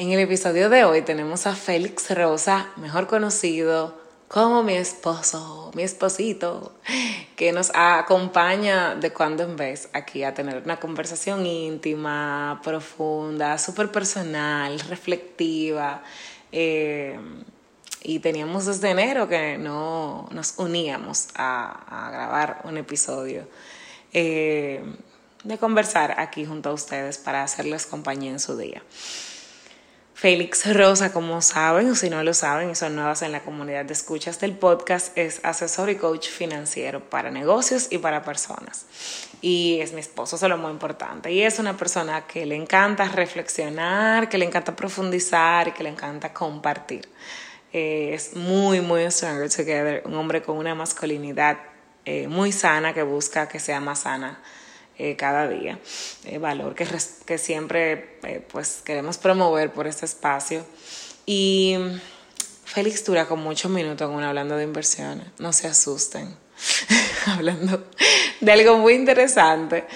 En el episodio de hoy tenemos a Félix Rosa, mejor conocido como mi esposo, mi esposito, que nos acompaña de cuando en vez aquí a tener una conversación íntima, profunda, súper personal, reflectiva. Eh, y teníamos desde enero que no nos uníamos a, grabar un episodio. Eh, de conversar aquí junto a ustedes para hacerles compañía en su día. Félix Rosa, como saben, o si no lo saben y son nuevas en la comunidad de escuchas del podcast, es asesor y coach financiero para negocios y para personas. Y es mi esposo, eso es lo muy importante. Y es una persona que le encanta reflexionar, que le encanta profundizar y que le encanta compartir. Eh, es muy, muy stronger together, un hombre con una masculinidad eh, muy sana que busca que sea más sana eh, cada día, eh, valor que, que siempre eh, pues queremos promover por este espacio. Y Félix dura con muchos minutos aún hablando de inversiones, no se asusten, hablando de algo muy interesante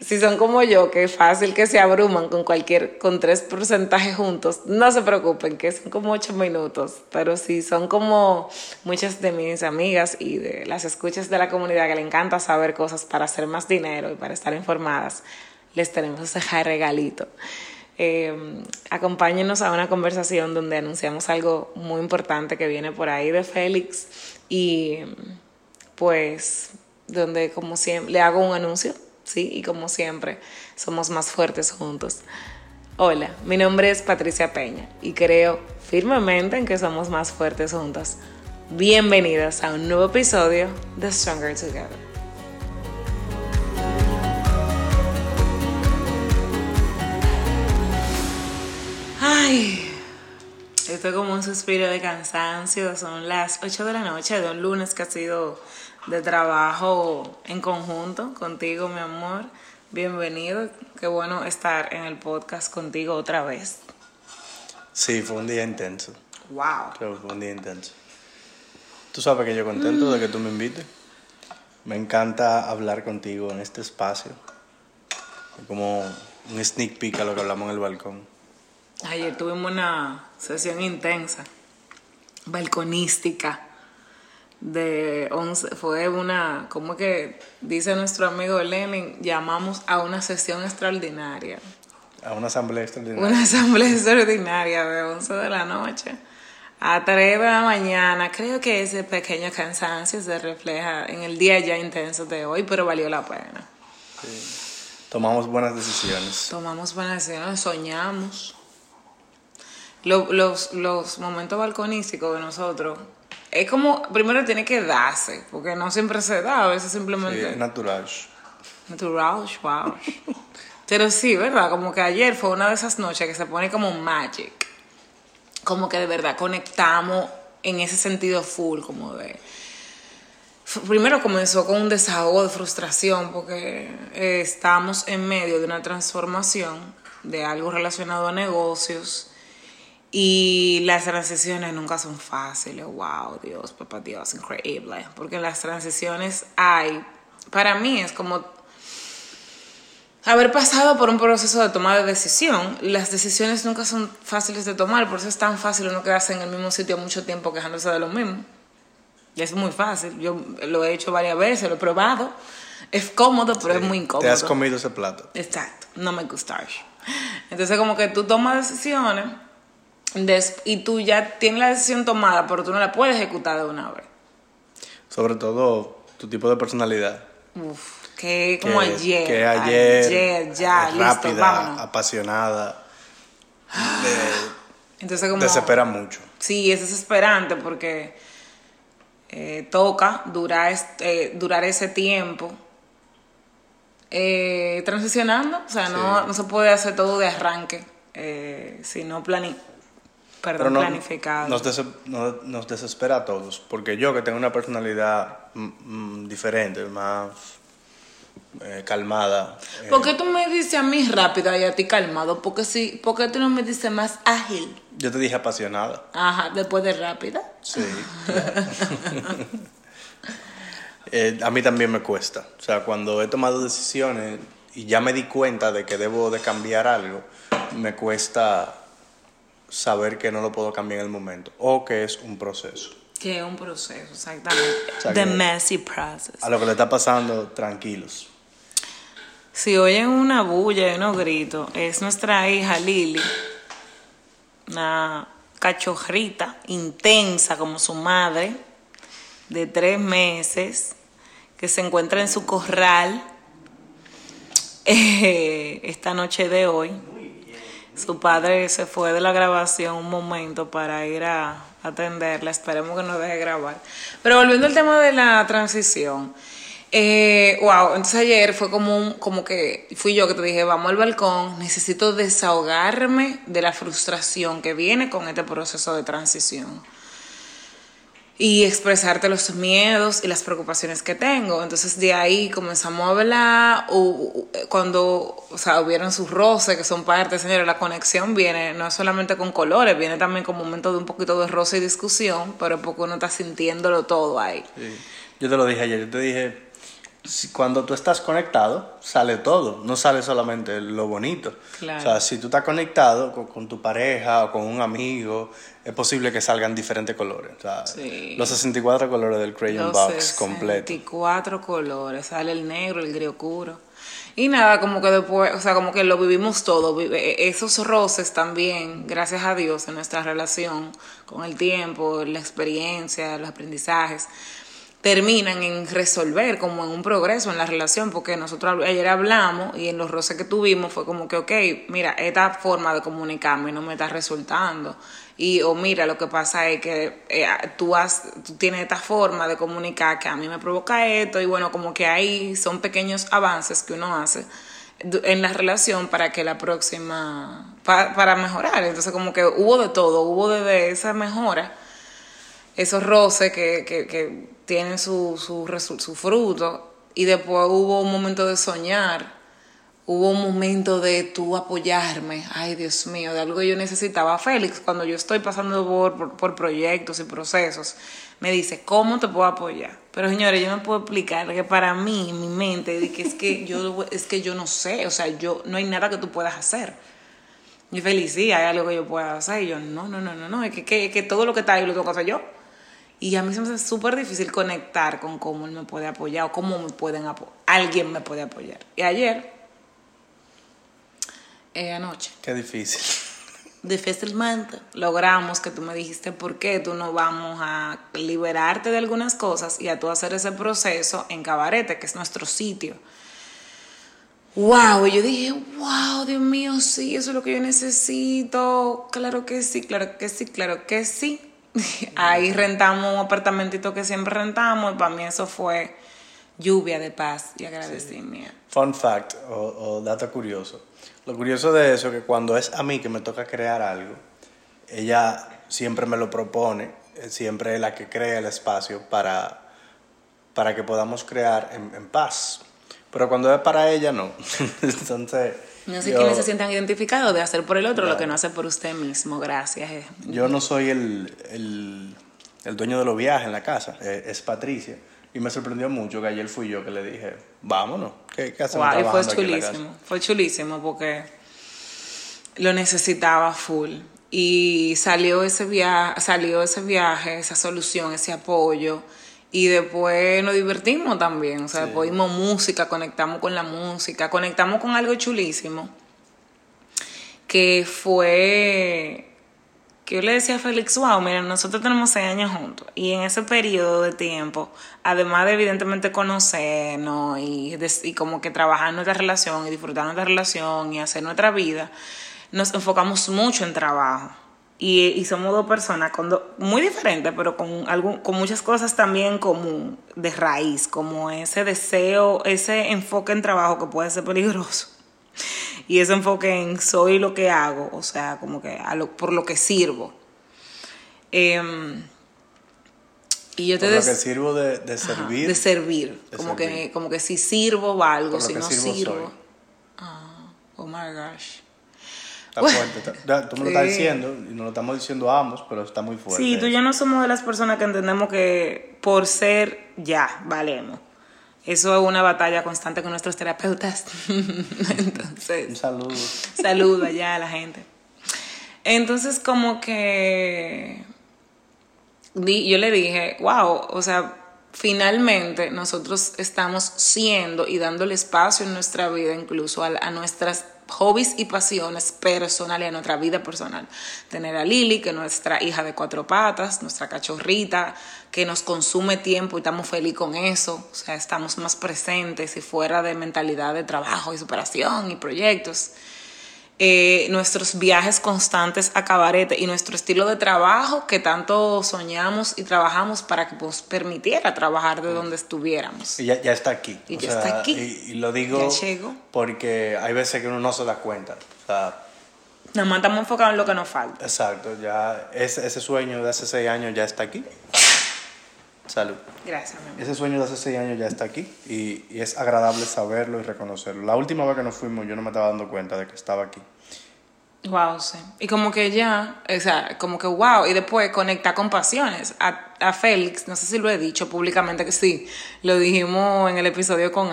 si son como yo, que es fácil que se abruman con cualquier, con tres porcentajes juntos, no se preocupen, que son como ocho minutos, pero si son como muchas de mis amigas y de las escuchas de la comunidad que le encanta saber cosas para hacer más dinero y para estar informadas, les tenemos ese regalito. Eh, acompáñenos a una conversación donde anunciamos algo muy importante que viene por ahí de Félix y pues donde como siempre le hago un anuncio ¿sí? Y como siempre, somos más fuertes juntos. Hola, mi nombre es Patricia Peña y creo firmemente en que somos más fuertes juntos. Bienvenidos a un nuevo episodio de Stronger Together. Ay, estoy como un suspiro de cansancio. Son las 8 de la noche de un lunes que ha sido de trabajo en conjunto contigo, mi amor. Bienvenido, qué bueno estar en el podcast contigo otra vez. Sí, fue un día intenso. Wow. Creo que fue un día intenso. Tú sabes que yo contento de que tú me invites. Me encanta hablar contigo en este espacio. Como un sneak peek a lo que hablamos en el balcón. Ayer tuvimos una sesión intensa, balconística de 11, fue una, como que dice nuestro amigo Lenin, llamamos a una sesión extraordinaria. A una asamblea extraordinaria. Una asamblea extraordinaria de 11 de la noche a 3 de la mañana. Creo que ese pequeño cansancio se refleja en el día ya intenso de hoy, pero valió la pena. Tomamos buenas decisiones. Tomamos buenas decisiones, soñamos. Los, los momentos balconísticos de nosotros es como, primero tiene que darse, porque no siempre se da, a veces simplemente... Sí, es natural. Natural, wow. Pero sí, ¿verdad? Como que ayer fue una de esas noches que se pone como magic. Como que de verdad conectamos en ese sentido full, como de... Primero comenzó con un desahogo de frustración porque eh, estamos en medio de una transformación de algo relacionado a negocios y las transiciones nunca son fáciles. Wow, Dios, papá Dios, increíble. Porque en las transiciones hay, para mí es como haber pasado por un proceso de toma de decisión. Las decisiones nunca son fáciles de tomar, por eso es tan fácil uno quedarse en el mismo sitio mucho tiempo quejándose de lo mismo. Y es muy fácil. Yo lo he hecho varias veces, lo he probado. Es cómodo, pero es muy incómodo. Te has comido ese plato. Exacto, no me gusta. Entonces, como que tú tomas decisiones y tú ya tienes la decisión tomada, pero tú no la puedes ejecutar de una vez. Sobre todo tu tipo de personalidad. Uf, que como ayer. Que ayer. Ayer, ya, rápida, apasionada. Entonces como... Desespera mucho. Sí, es desesperante porque eh, toca durar, este, durar ese tiempo eh, transicionando. O sea, no, no se puede hacer todo de arranque, si no perdón, planificado. Nos, desespera a todos, porque yo que tengo una personalidad mm, mm, diferente, más eh, calmada. Eh, ¿Por qué tú me dices a mí rápido y a ti calmado? Porque si, ¿Por qué tú no me dices más ágil? Yo te dije apasionada. Ajá, después de rápida. Sí. Eh, a mí también me cuesta. O sea, cuando he tomado decisiones y ya me di cuenta de que debo de cambiar algo, me cuesta saber que no lo puedo cambiar en el momento o que es un proceso. Que es un proceso, exactamente. O sea, The messy process. A lo que le está pasando, tranquilos. Si oyen una bulla y unos gritos, es nuestra hija Lili, una cachorrita intensa como su madre, de tres meses, que se encuentra en su corral eh, esta noche de hoy. Su padre se fue de la grabación un momento para ir a atenderla. Esperemos que no deje grabar. Pero volviendo al tema de la transición. Eh, wow, entonces ayer fue como un, como que fui yo que te dije, vamos al balcón, necesito desahogarme de la frustración que viene con este proceso de transición y expresarte los miedos y las preocupaciones que tengo. Entonces de ahí comenzamos a hablar, u- cuando, o sea, hubieron sus roces, que son parte, señores, la conexión viene no solamente con colores, viene también con momentos de un poquito de roce y discusión, pero porque uno está sintiéndolo todo ahí. Sí. Yo te lo dije ayer, yo te dije, cuando tú estás conectado, sale todo, no sale solamente lo bonito. Claro. O sea, si tú estás conectado con, con tu pareja o con un amigo, es posible que salgan diferentes colores. O sea, Sí. los 64 colores del Crayon Los Box completo. 64 colores, sale el negro, el gris oscuro. Y nada, como que después, o sea, como que lo vivimos todo. Vive- Esos roces también, gracias a Dios, en nuestra relación, con el tiempo, la experiencia, los aprendizajes, terminan en resolver, como en un progreso en la relación, porque nosotros ayer hablamos y en los roces que tuvimos fue como que, ok, mira, esta forma de comunicarme no me está resultando. Y, o mira, lo que pasa es que eh, tú, has, tú tienes esta forma de comunicar que a mí me provoca esto, y bueno, como que ahí son pequeños avances que uno hace en la relación para que la próxima, pa- para mejorar. Entonces, como que hubo de todo, hubo desde esa mejora esos roces que, que, que tienen su, su, su fruto y después hubo un momento de soñar, hubo un momento de tú apoyarme, ay Dios mío, de algo que yo necesitaba. Félix, cuando yo estoy pasando por, por, proyectos y procesos, me dice, ¿cómo te puedo apoyar? Pero señores, yo no puedo explicar que para mí, en mi mente, es que yo, es que yo no sé, o sea, yo, no hay nada que tú puedas hacer. Y feliz, sí, hay algo que yo pueda hacer. Y yo, no, no, no, no, no, es que, que, que todo lo que está ahí lo tengo que hacer yo. Y a mí se me hace súper difícil conectar con cómo él me puede apoyar o cómo me pueden. Alguien me puede apoyar. Y ayer, eh, anoche, Qué difícil. difícilmente logramos que tú me dijiste por qué tú no vamos a liberarte de algunas cosas y a tú hacer ese proceso en Cabarete, que es nuestro sitio. Wow, y yo dije, wow, Dios mío, sí, eso es lo que yo necesito. Claro que sí, claro que sí, claro que sí. Ahí rentamos un apartamentito que siempre rentamos y para mí eso fue lluvia de paz y agradecimiento. Fun fact o, o dato curioso. Lo curioso de eso es que cuando es a mí que me toca crear algo, ella siempre me lo propone, eh, siempre es la que crea el espacio para, para que podamos crear en, en paz. Pero cuando es para ella, no. Entonces, No sé yo, quiénes se sientan identificados de hacer por el otro lo que no hace por usted mismo. Gracias. yo no soy el, el, el dueño de los viajes en la casa, eh, es Patricia. Y me sorprendió mucho que ayer fui yo que le dije, vámonos, ¿qué, qué hacemos Wow, y fue trabajando aquí en la casa?" chulísimo. Fue chulísimo porque lo necesitaba full. Y salió ese viaje, salió ese viaje, esa solución, ese apoyo. Y después nos divertimos también. O sea, Sí. música, conectamos con la música, conectamos con algo chulísimo. Que fue que yo le decía a Félix, wow, mira, nosotros tenemos seis años juntos y en ese periodo de tiempo, además de evidentemente conocernos y, como que trabajar nuestra relación y disfrutar nuestra relación y hacer nuestra vida, nos enfocamos mucho en trabajo. Y, y somos dos personas con muy diferentes, pero con, algún, con muchas cosas también común, de raíz, como ese deseo, ese enfoque en trabajo que puede ser peligroso y ese enfoque en soy lo que hago, o sea, como que a lo- por lo que sirvo. Em, y yo te Por lo que sirvo de, de servir. de servir, De como servir. que como que si sirvo valgo, si no sirvo sirvo. Ah, oh my gosh. Está fuerte. está- tú me lo estás Sí. diciendo y nos lo estamos diciendo a ambos, pero está muy fuerte. Sí, tú y yo no somos de las personas que entendemos que por ser ya valemos. Eso es una batalla constante con nuestros terapeutas. Un Entonces, saludo. saludo allá a la gente. Entonces como que di- yo le dije, wow, o sea, finalmente nosotros estamos siendo y dándole espacio en nuestra vida, incluso a, a nuestras hobbies y pasiones personales, a nuestra vida personal. Tener a Lili, que es nuestra hija de cuatro patas, nuestra cachorrita, que nos consume tiempo y estamos felices con eso, o sea, estamos más presentes y fuera de mentalidad de trabajo y superación y proyectos eh, nuestros viajes constantes a cabarete y nuestro estilo de trabajo que tanto soñamos y trabajamos para que nos permitiera trabajar de donde estuviéramos. Y ya, ya está aquí. Y O ya sea, está aquí. Y, y lo digo porque hay veces que uno no se da cuenta. O sea, Nada más estamos enfocados en lo que nos falta. exacto, ya ese, ese sueño de hace seis años ya está aquí. Salud. Gracias, mi amor. Ese sueño de hace seis años ya está aquí y, y es agradable saberlo y reconocerlo. La última vez que nos fuimos yo no me estaba dando cuenta de que estaba aquí. Wow, sí. Y como que ya, o sea, como que wow, y después conectar con pasiones. A, a Félix, no sé si lo he dicho públicamente que sí, lo dijimos en el episodio con.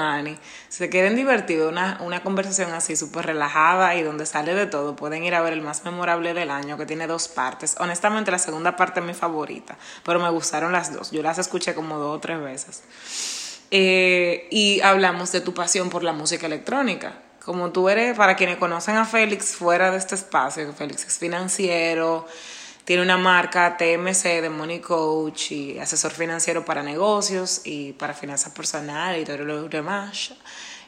Si se quieren divertir, una, una conversación así súper relajada y donde sale de todo, pueden ir a ver el más memorable del año, que tiene dos partes. Honestamente, la segunda parte es mi favorita, pero me gustaron las dos. Yo las escuché como dos o tres veces. Eh, y hablamos de tu pasión por la música electrónica. Como tú eres, para quienes conocen a Félix fuera de este espacio, que Félix es financiero, tiene una marca TMC de Money Coach y asesor financiero para negocios y para finanzas personales y todo lo demás.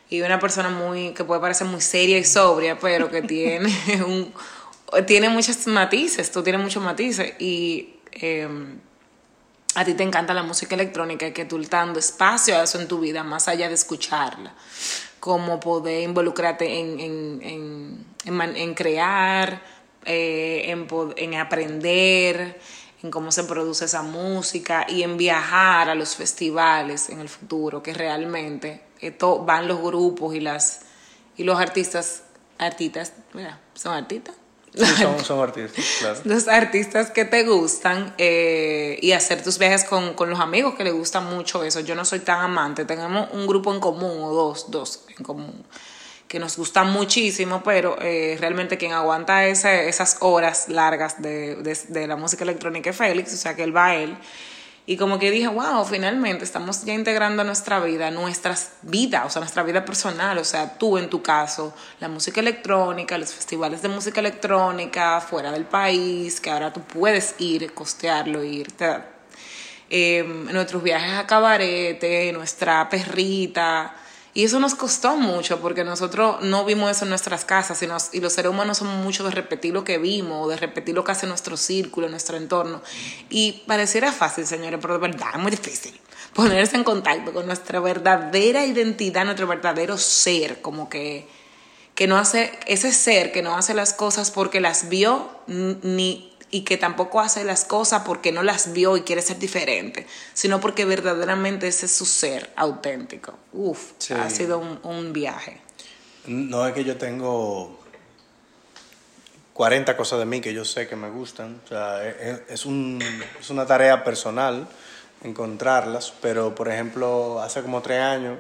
Y una persona muy que puede parecer muy seria y sobria, pero que tiene un tiene muchos matices, tú tienes muchos matices y eh, a ti te encanta la música electrónica y que tú estás dando espacio a eso en tu vida, más allá de escucharla, como poder involucrarte en, en, en, en crear, eh, en aprender, en cómo se produce esa música y en viajar a los festivales en el futuro, que realmente esto van los grupos y las y los artistas, artistas, mira, son artistas. Sí, son, son artistas, claro. los artistas que te gustan eh, y hacer tus viajes con, con los amigos que les gusta mucho eso. Yo no soy tan amante, tenemos un grupo en común o dos, dos en común que nos gustan muchísimo, pero eh, realmente quien aguanta ese, esas horas largas de, de, de la música electrónica es Félix, o sea que él va a él. Y como que dije, wow, finalmente estamos ya integrando nuestra vida, nuestras vidas, o sea, nuestra vida personal, o sea, tú en tu caso, la música electrónica, los festivales de música electrónica fuera del país, que ahora tú puedes ir, costearlo, irte. Eh, nuestros viajes a cabarete, nuestra perrita. Y eso nos costó mucho porque nosotros no vimos eso en nuestras casas y los seres humanos somos mucho de repetir lo que vimos, de repetir lo que hace nuestro círculo, nuestro entorno. Y pareciera fácil, señores, pero de verdad es muy difícil ponerse en contacto con nuestra verdadera identidad, nuestro verdadero ser, como que, que no hace, ese ser que no hace las cosas porque las vio ni y que tampoco hace las cosas porque no las vio y quiere ser diferente, sino porque verdaderamente ese es su ser auténtico. Uf, Sí. ha sido un, un viaje. No es que yo tengo 40 cosas de mí que yo sé que me gustan. O sea, es, es un- es una tarea personal encontrarlas, pero por ejemplo, hace como tres años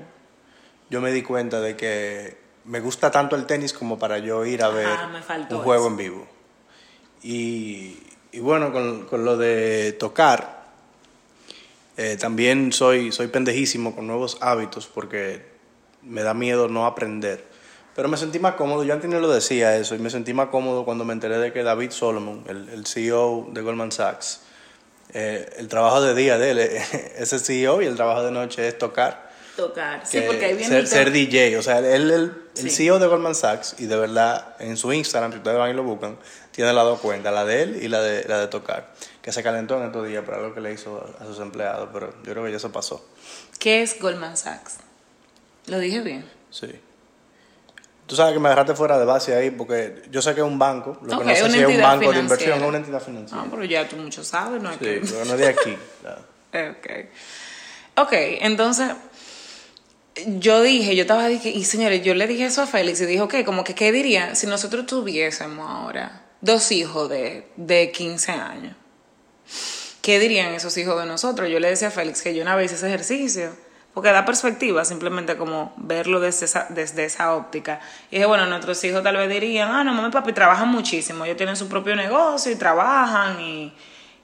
yo me di cuenta de que me gusta tanto el tenis como para yo ir a ver un juego eso. en vivo. Y, y bueno, con, con lo de tocar, eh, también soy, soy pendejísimo con nuevos hábitos porque me da miedo no aprender. Pero me sentí más cómodo, yo antes no lo decía eso, y me sentí más cómodo cuando me enteré de que David Solomon, el, el CEO de Goldman Sachs, eh, el trabajo de día de él es el CEO y el trabajo de noche es tocar. Tocar. Sí, que porque ahí viene ser, el ser. DJ, o sea, él, el Sí. CEO de Goldman Sachs, y de verdad, en su Instagram, si ustedes van y lo buscan, tiene las dos cuentas, la de él y la de, la de tocar, que se calentó en estos días por algo que le hizo a, a sus empleados, pero yo creo que ya eso pasó. ¿Qué es Goldman Sachs? Lo dije bien. Sí. Tú sabes que me agarraste fuera de base ahí porque yo sé que es un banco, lo que no sé si es un banco de inversión o una entidad financiera. Ah, pero ya tú mucho sabes, ¿no? hay Sí, que- pero no es de aquí. claro. Ok. Ok, entonces yo dije, yo estaba dije, y señores, yo le dije eso a Félix y dijo, ok, como que, ¿qué diría si nosotros tuviésemos ahora dos hijos de, de 15 años? ¿Qué dirían esos hijos de nosotros? Yo le decía a Félix que yo una vez hice ese ejercicio. porque da perspectiva simplemente como verlo desde esa, desde esa óptica. Y dije, bueno, nuestros hijos tal vez dirían, ah, no, mamá y papi trabajan muchísimo, ellos tienen su propio negocio y trabajan y,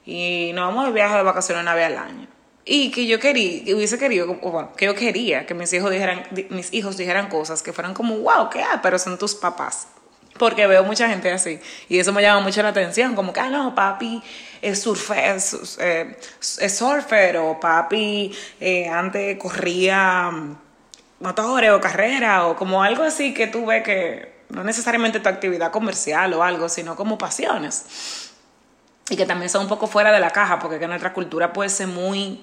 y nos vamos de viaje de vacaciones una vez al año. Y que yo quería, hubiese querido, bueno, que yo quería que mis hijos dijeran, mis hijos dijeran cosas que fueran como, wow, ¿qué? Ah, pero son tus papás. Porque veo mucha gente así. Y eso me llama mucho la atención. Como que, ah, no, papi es, surfer, es, es surfer o papi eh, antes corría mm, motores o carrera o como algo así que tú ves que no necesariamente tu actividad comercial o algo, sino como pasiones. Y que también son un poco fuera de la caja, porque que nuestra cultura puede ser muy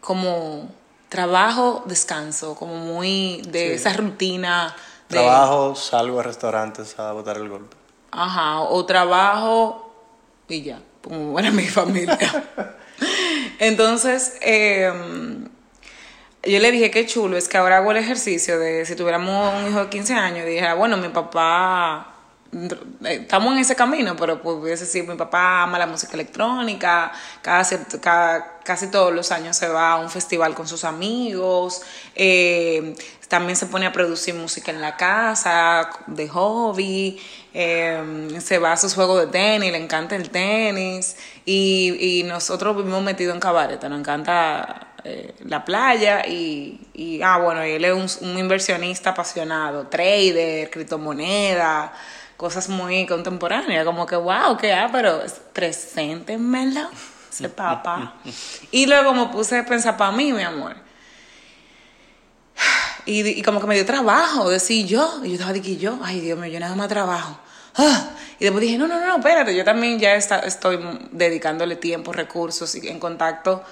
como trabajo, descanso, como muy de esa rutina. De, trabajo, salgo a restaurantes a botar el golpe. Ajá, o trabajo y ya como buena mi familia. Entonces, em, yo le dije que chulo, es que ahora hago el ejercicio de si tuviéramos un hijo de 15 años, y dije, ah, bueno, mi papá, estamos en ese camino, pero pues hubiese decir, mi papá ama la música electrónica, casi, casi todos los años se va a un festival con sus amigos, eh, también se pone a producir música en la casa, de hobby, eh, se va a sus juegos de tenis, le encanta el tenis. Y, y nosotros vivimos metidos en cabaret, nos encanta eh, la playa. Y, y, ah, bueno, él es un, inversionista apasionado, trader, criptomoneda, cosas muy contemporáneas, como que, wow, que ah, pero preséntenmelo, ese papá. y luego me puse a pensar para mí, mi amor y, como que me dio trabajo decir yo. Y yo estaba de yo, ay Dios mío, yo nada más trabajo. Ah, y después dije, no, no, no, espérate, yo también ya está, estoy dedicándole tiempo, recursos y en contacto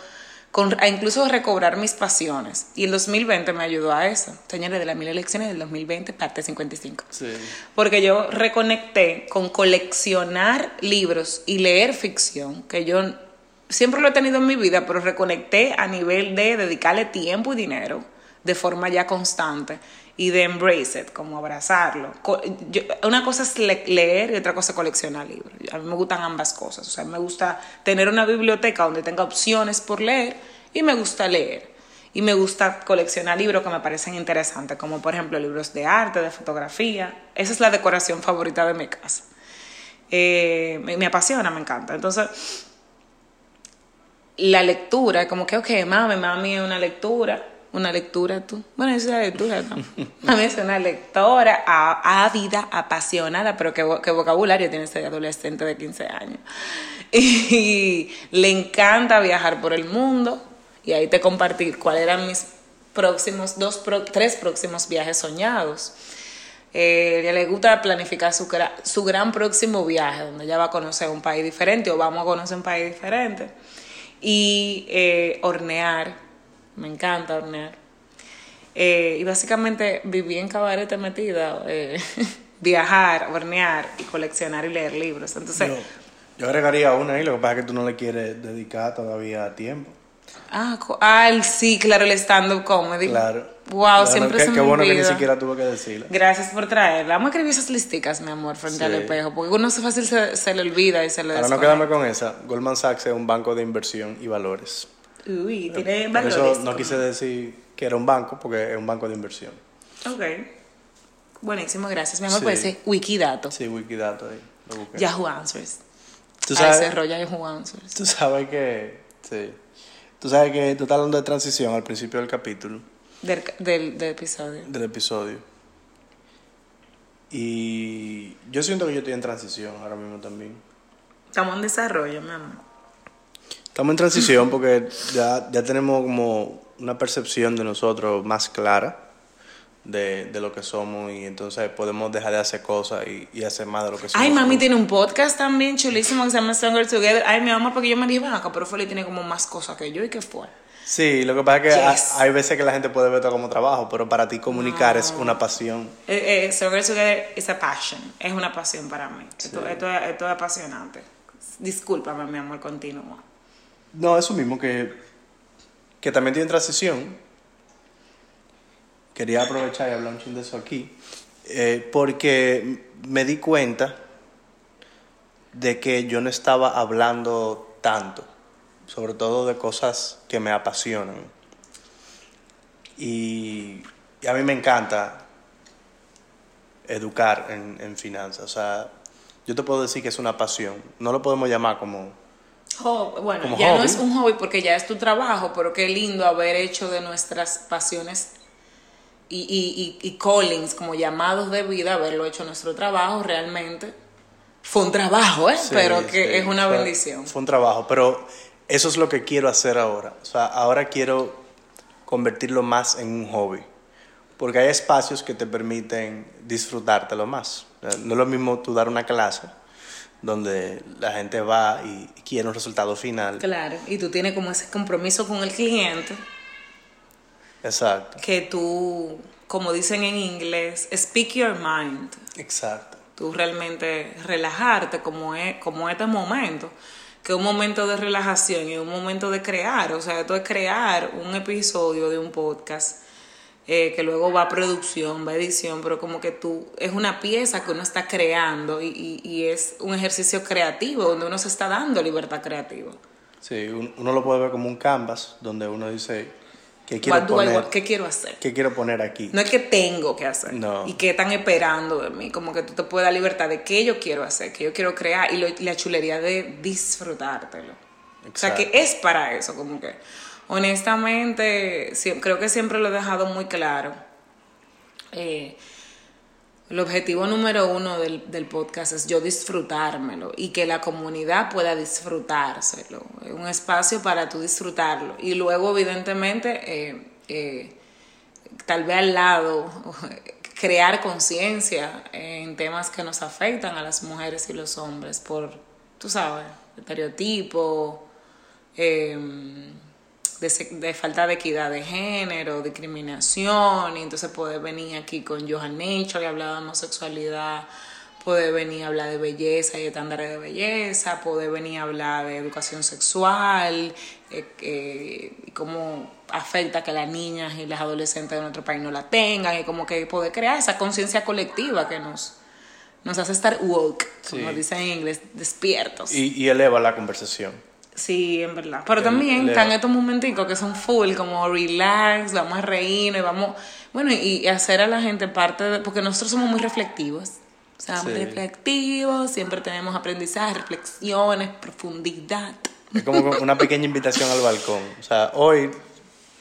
con, a incluso recobrar mis pasiones. Y el 2020 me ayudó a eso. Señores, de las mil elecciones del 2020, parte 55. Sí. Porque yo reconecté con coleccionar libros y leer ficción, que yo siempre lo he tenido en mi vida, pero reconecté a nivel de dedicarle tiempo y dinero de forma ya constante y de embrace it, como abrazarlo. una cosa es leer y otra cosa es coleccionar libros. A mí me gustan ambas cosas. O sea, me gusta tener una biblioteca donde tenga opciones por leer y me gusta leer. Y me gusta coleccionar libros que me parecen interesantes, como por ejemplo libros de arte, de fotografía. Esa es la decoración favorita de mi casa. Eh, me, apasiona, me encanta. Entonces, la lectura, como que, ok, mami, mami una lectura una lectura tú. Bueno, es una lectura, ¿no? A mí es una lectora ávida, apasionada, pero qué, vocabulario tiene ese adolescente de 15 años. Y le encanta viajar por el mundo y ahí te compartí cuáles eran mis próximos, dos, tres próximos viajes soñados. Eh, le gusta planificar su, su gran próximo viaje, donde ella va a conocer un país diferente o vamos a conocer un país diferente. Y eh, hornear me encanta hornear. Eh, y básicamente viví en cabaret metida, eh, viajar, hornear y coleccionar y leer libros. Entonces, yo, agregaría una ahí, lo que pasa es que tú no le quieres dedicar todavía tiempo. Ah, ah sí, claro, el stand-up comedy. Claro. Wow, siempre qué, qué bueno que ni siquiera tuve que decirlo. Gracias por traerla. Vamos a escribir esas listicas, mi amor, frente al espejo, porque uno se fácil se, le olvida y se le Para no quedarme con esa, Goldman Sachs es un banco de inversión y valores. Uy, tiene valores. eso no quise decir que era un banco, porque es un banco de inversión. Ok. Buenísimo, gracias, mi amor. Puede ser Wikidato. Sí, Wikidato ahí. Yahoo Answers. ¿Tú sabes? Ahí se Yahoo Answers. Tú sabes que. Sí. Tú sabes que tú estás hablando de transición al principio del capítulo. Del, del, del episodio. Del episodio. Y yo siento que yo estoy en transición ahora mismo también. Estamos en desarrollo, mi amor. Estamos en transición porque ya, ya tenemos como una percepción de nosotros más clara de, de, lo que somos y entonces podemos dejar de hacer cosas y, hacer más de lo que somos. Ay, mami tiene un podcast también chulísimo que se llama Stronger Together. Ay, mi mamá, porque yo me dije, acá, pero Feli tiene como más cosas que yo y que fue. Sí, lo que pasa es que hay, veces que la gente puede ver todo como trabajo, pero para ti comunicar es una pasión. Eh, eh, Stronger Together is a passion, es una pasión para mí. Esto, esto, esto, es apasionante. Discúlpame, mi amor, continúa. No, eso mismo, que, que también tiene transición. Quería aprovechar y hablar un chingo de eso aquí, eh, porque me di cuenta de que yo no estaba hablando tanto, sobre todo de cosas que me apasionan. Y, y a mí me encanta educar en, en finanzas. O sea, yo te puedo decir que es una pasión. No lo podemos llamar como... Bueno, Como ya no es un hobby porque ya es tu trabajo, pero qué lindo haber hecho de nuestras pasiones y, y, y, y callings como llamados de vida, haberlo hecho nuestro trabajo realmente. Fue un trabajo, ¿eh? Sí, pero que sí, es una fue- bendición. Fue un trabajo, pero eso es lo que quiero hacer ahora. O sea, ahora quiero convertirlo más en un hobby. Porque hay espacios que te permiten disfrutártelo más. No es lo mismo tú dar una clase donde la gente va y quiere un resultado final. Claro, y tú tienes como ese compromiso con el cliente Exacto, que tú, como dicen en inglés, speak your mind. exacto. tú realmente relajarte como es como este momento que es un momento de relajación y un momento de crear o sea esto es crear un episodio de un podcast eh, que luego va a producción va a edición pero como que tú es una pieza que uno está creando y, y- y es un ejercicio creativo donde uno se está dando libertad creativa Sí, un- uno lo puede ver como un canvas donde uno dice, ¿qué quiero, I poner? ¿qué quiero hacer? ¿qué quiero poner aquí? No es que tengo que hacer. No. Y que están esperando de mí. Como que tú te puedes dar libertad de qué yo quiero hacer, qué yo quiero crear. Y, lo- y la chulería de disfrutártelo. O sea, que Exacto. es para eso. Como que, honestamente, creo que siempre lo he dejado muy claro. Eh, el objetivo número uno del, del podcast es yo disfrutármelo y que la comunidad pueda disfrutárselo. Un espacio para tú disfrutarlo. Y luego, evidentemente, eh, eh, tal vez al lado, crear conciencia en temas que nos afectan a las mujeres y los hombres por, tú sabes, estereotipos, eh, de, de falta de equidad de género, discriminación, y entonces poder venir aquí con Johan Nature y hablar de homosexualidad, poder venir a hablar de belleza y estándares de belleza, poder venir a hablar de educación sexual, eh, eh, y cómo afecta que las niñas y las adolescentes de nuestro país no la tengan, y como que poder crear esa conciencia colectiva que nos, nos hace estar woke, como Sí. dicen en inglés, despiertos. Y, y eleva la conversación. Sí, en verdad. Pero también están estos momenticos que son full, como relax, vamos a reírnos y vamos, bueno, y, hacer a la gente parte de, porque nosotros somos muy reflectivos. O sea, muy reflectivos, siempre tenemos aprendizaje, reflexiones, profundidad. Es como una pequeña invitación al balcón. O sea, hoy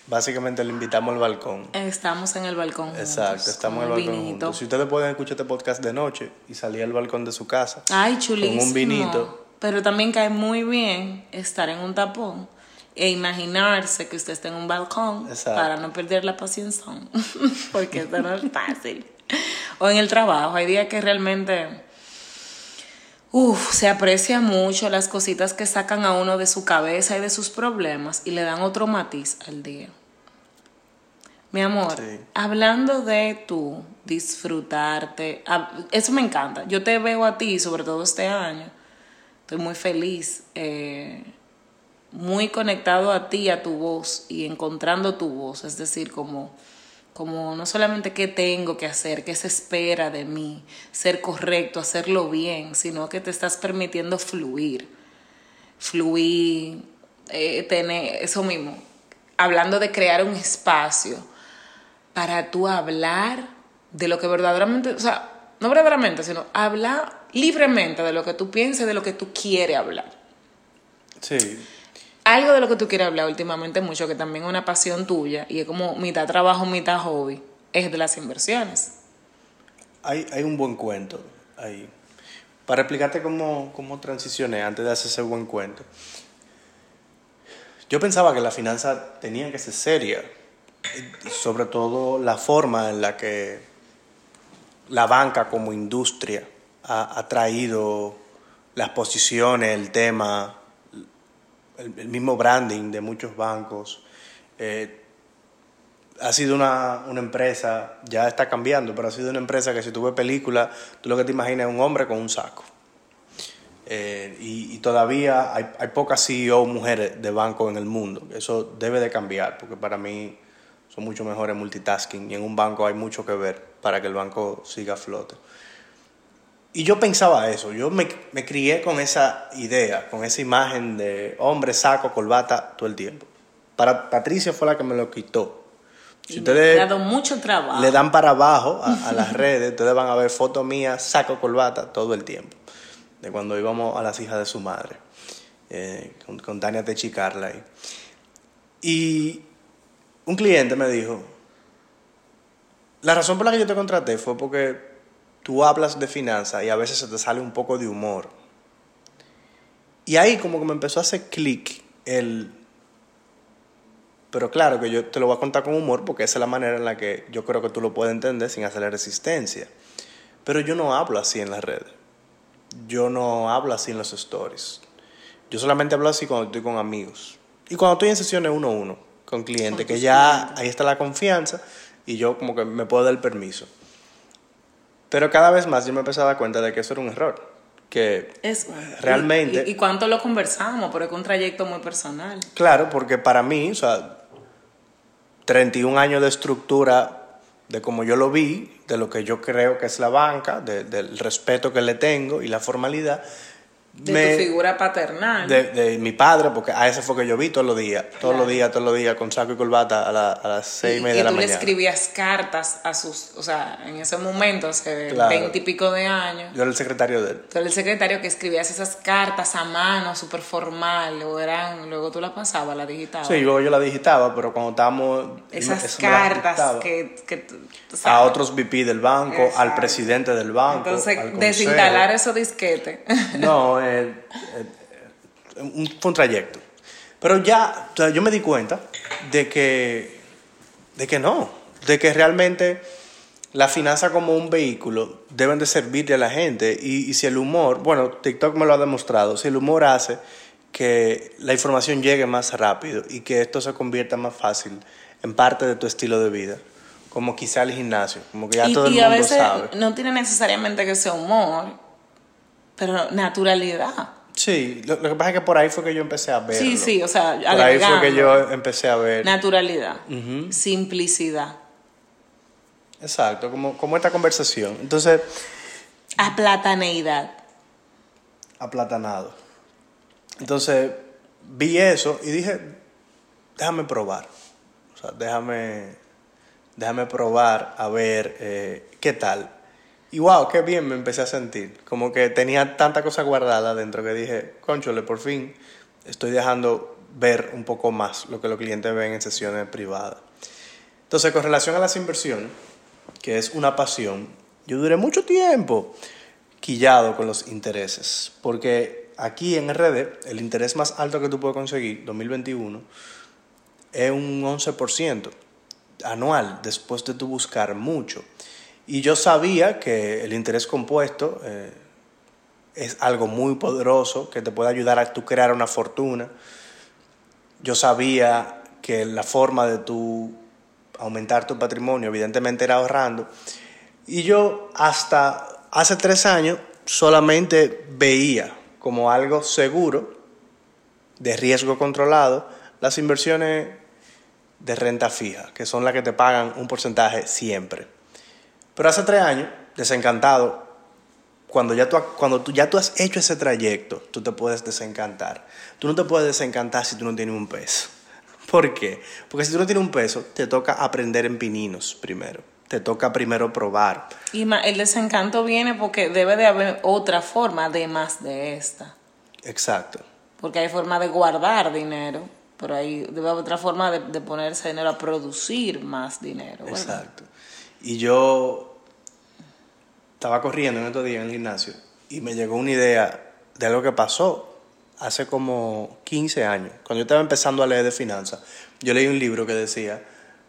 básicamente le invitamos al balcón. Estamos en el balcón. juntos, Exacto, estamos en el balcón juntos. Si ustedes pueden escuchar este podcast de noche y salir al balcón de su casa. Ay, chulísimo. Con un vinito. Pero también cae muy bien estar en un tapón e imaginarse que usted está en un balcón Exacto. para no perder la paciencia, porque eso no es fácil. O en el trabajo, hay días que realmente uf, se aprecia mucho las cositas que sacan a uno de su cabeza y de sus problemas y le dan otro matiz al día. Mi amor, Sí. hablando de tú disfrutarte, eso me encanta. Yo te veo a ti, sobre todo este año. Estoy muy feliz, eh, muy conectado a ti, a tu voz y encontrando tu voz. Es decir, como, como no solamente qué tengo que hacer, qué se espera de mí, ser correcto, hacerlo bien, sino que te estás permitiendo fluir. Fluir, eh, tener eso mismo. Hablando de crear un espacio para tú hablar de lo que verdaderamente, o sea, no verdaderamente, sino hablar libremente de lo que tú piensas, de lo que tú quieres hablar. Sí. Algo de lo que tú quieres hablar últimamente mucho, que también es una pasión tuya y es como mitad trabajo, mitad hobby, es de las inversiones. Hay, hay un buen cuento ahí. Para explicarte cómo, cómo transicioné antes de hacer ese buen cuento. Yo pensaba que la finanza tenía que ser seria. y Sobre todo la forma en la que la banca como industria ha, traído las posiciones, el tema, el, mismo branding de muchos bancos. Eh, ha sido una, una empresa, ya está cambiando, pero ha sido una empresa que si tú ves película, tú lo que te imaginas es un hombre con un saco. Eh, y, y todavía hay, hay pocas CEO mujeres de banco en el mundo. Eso debe de cambiar, porque para mí son mucho mejores multitasking y en un banco hay mucho que ver para que el banco siga a flote. Y yo pensaba eso, yo me, me crié con esa idea, con esa imagen de hombre, saco, corbata todo el tiempo. Para Patricia fue la que me lo quitó. Si Y ustedes dado mucho trabajo. le dan para abajo a, a las redes, ustedes van a ver fotos mías, saco corbata todo el tiempo. De cuando íbamos a las hijas de su madre, eh, con, con Tania Techicarla ahí. Y un cliente me dijo, la razón por la que yo te contraté fue porque tú hablas de finanzas y a veces se te sale un poco de humor. Y ahí como que me empezó a hacer clic el... Pero claro que yo te lo voy a contar con humor porque esa es la manera en la que yo creo que tú lo puedes entender sin hacerle resistencia. Pero yo no hablo así en las redes. Yo no hablo así en los stories. Yo solamente hablo así cuando estoy con amigos. Y cuando estoy en sesiones uno a uno con clientes, que ya ahí está la confianza y yo como que me puedo dar el permiso. Pero cada vez más yo me empecé a dar cuenta de que eso era un error. Que Es Realmente- ¿Y, y, y cuánto lo conversamos? Porque es un trayecto muy personal. Claro, porque para mí, o sea, 31 años de estructura de como yo lo vi, de lo que yo creo que es la banca, de- del respeto que le tengo y la formalidad, De me- tu figura paternal. de, de mi padre, porque a ese fue que yo vi todos los días, todos Claro. los días, todos los días, con saco y corbata a, la- a las seis y, y, media y de la tú le mañana. escribías cartas a sus, o sea, en ese momento, hace veinte y pico de años. Yo era el secretario de él. Tú eres el secretario que escribías esas cartas a mano, súper formal, o eran, luego tú las pasabas, las digitabas. Sí, luego yo la digitaba, pero cuando estábamos... Esas cartas que, que tú- tú A otros VP del banco, al Exacto. presidente del banco. Entonces, al desinstalar esos disquetes. No, un- fue un trayecto. Pero ya, o sea, yo me di cuenta de que, de que no, de que realmente la finanza como un vehículo deben de servirle a la gente y, y si el humor, bueno, TikTok me lo ha demostrado, si el humor hace que la información llegue más rápido y que esto se convierta más fácil en parte de tu estilo de vida, como quizá el gimnasio, como que ya y todo el y mundo a veces sabe. no tiene necesariamente que ser humor, pero naturalidad. Sí, lo, lo que pasa es que por ahí fue que yo empecé a verlo. Sí, sí, o sea, Por ahí fue que yo empecé a ver. Naturalidad, simplicidad, Exacto, como, como esta conversación. Entonces, aplataneidad. aplatanado. Entonces, vi eso y dije, déjame probar. O sea, déjame, déjame probar a ver eh, qué tal. Y wow, qué bien me empecé a sentir. Como que tenía tanta cosa guardada dentro que dije, conchole, por fin estoy dejando ver un poco más lo que los clientes ven en sesiones privadas. Entonces, con relación a las inversiones, que es una pasión, yo duré mucho tiempo quillado con los intereses, porque aquí en RD el interés más alto que tú puedes conseguir, 2021, es un 11% anual, después de tú buscar mucho. Y yo sabía que el interés compuesto eh, es algo muy poderoso que te puede ayudar a tú crear una fortuna. Yo sabía que la forma de tú aumentar tu patrimonio evidentemente era ahorrando. Y yo hasta hace tres años solamente veía como algo seguro, de riesgo controlado, las inversiones de renta fija, que son las que te pagan un porcentaje siempre. Pero hace tres años, desencantado, cuando ya tú, cuando tú, ya tú has hecho ese trayecto, tú te puedes desencantar. Tú no te puedes desencantar si tú no tienes un peso. ¿Por qué? Porque si tú no tienes un peso, te toca aprender en pininos primero. Te toca primero probar. Y el desencanto viene porque debe de haber otra forma además de esta. Exacto. Porque hay forma de guardar dinero, pero hay debe haber otra forma de, de ponerse dinero a producir más dinero. ¿verdad? Exacto. Y yo estaba corriendo en estos días en el gimnasio y me llegó una idea de algo que pasó hace como 15 años. Cuando yo estaba empezando a leer de finanzas, yo leí un libro que decía,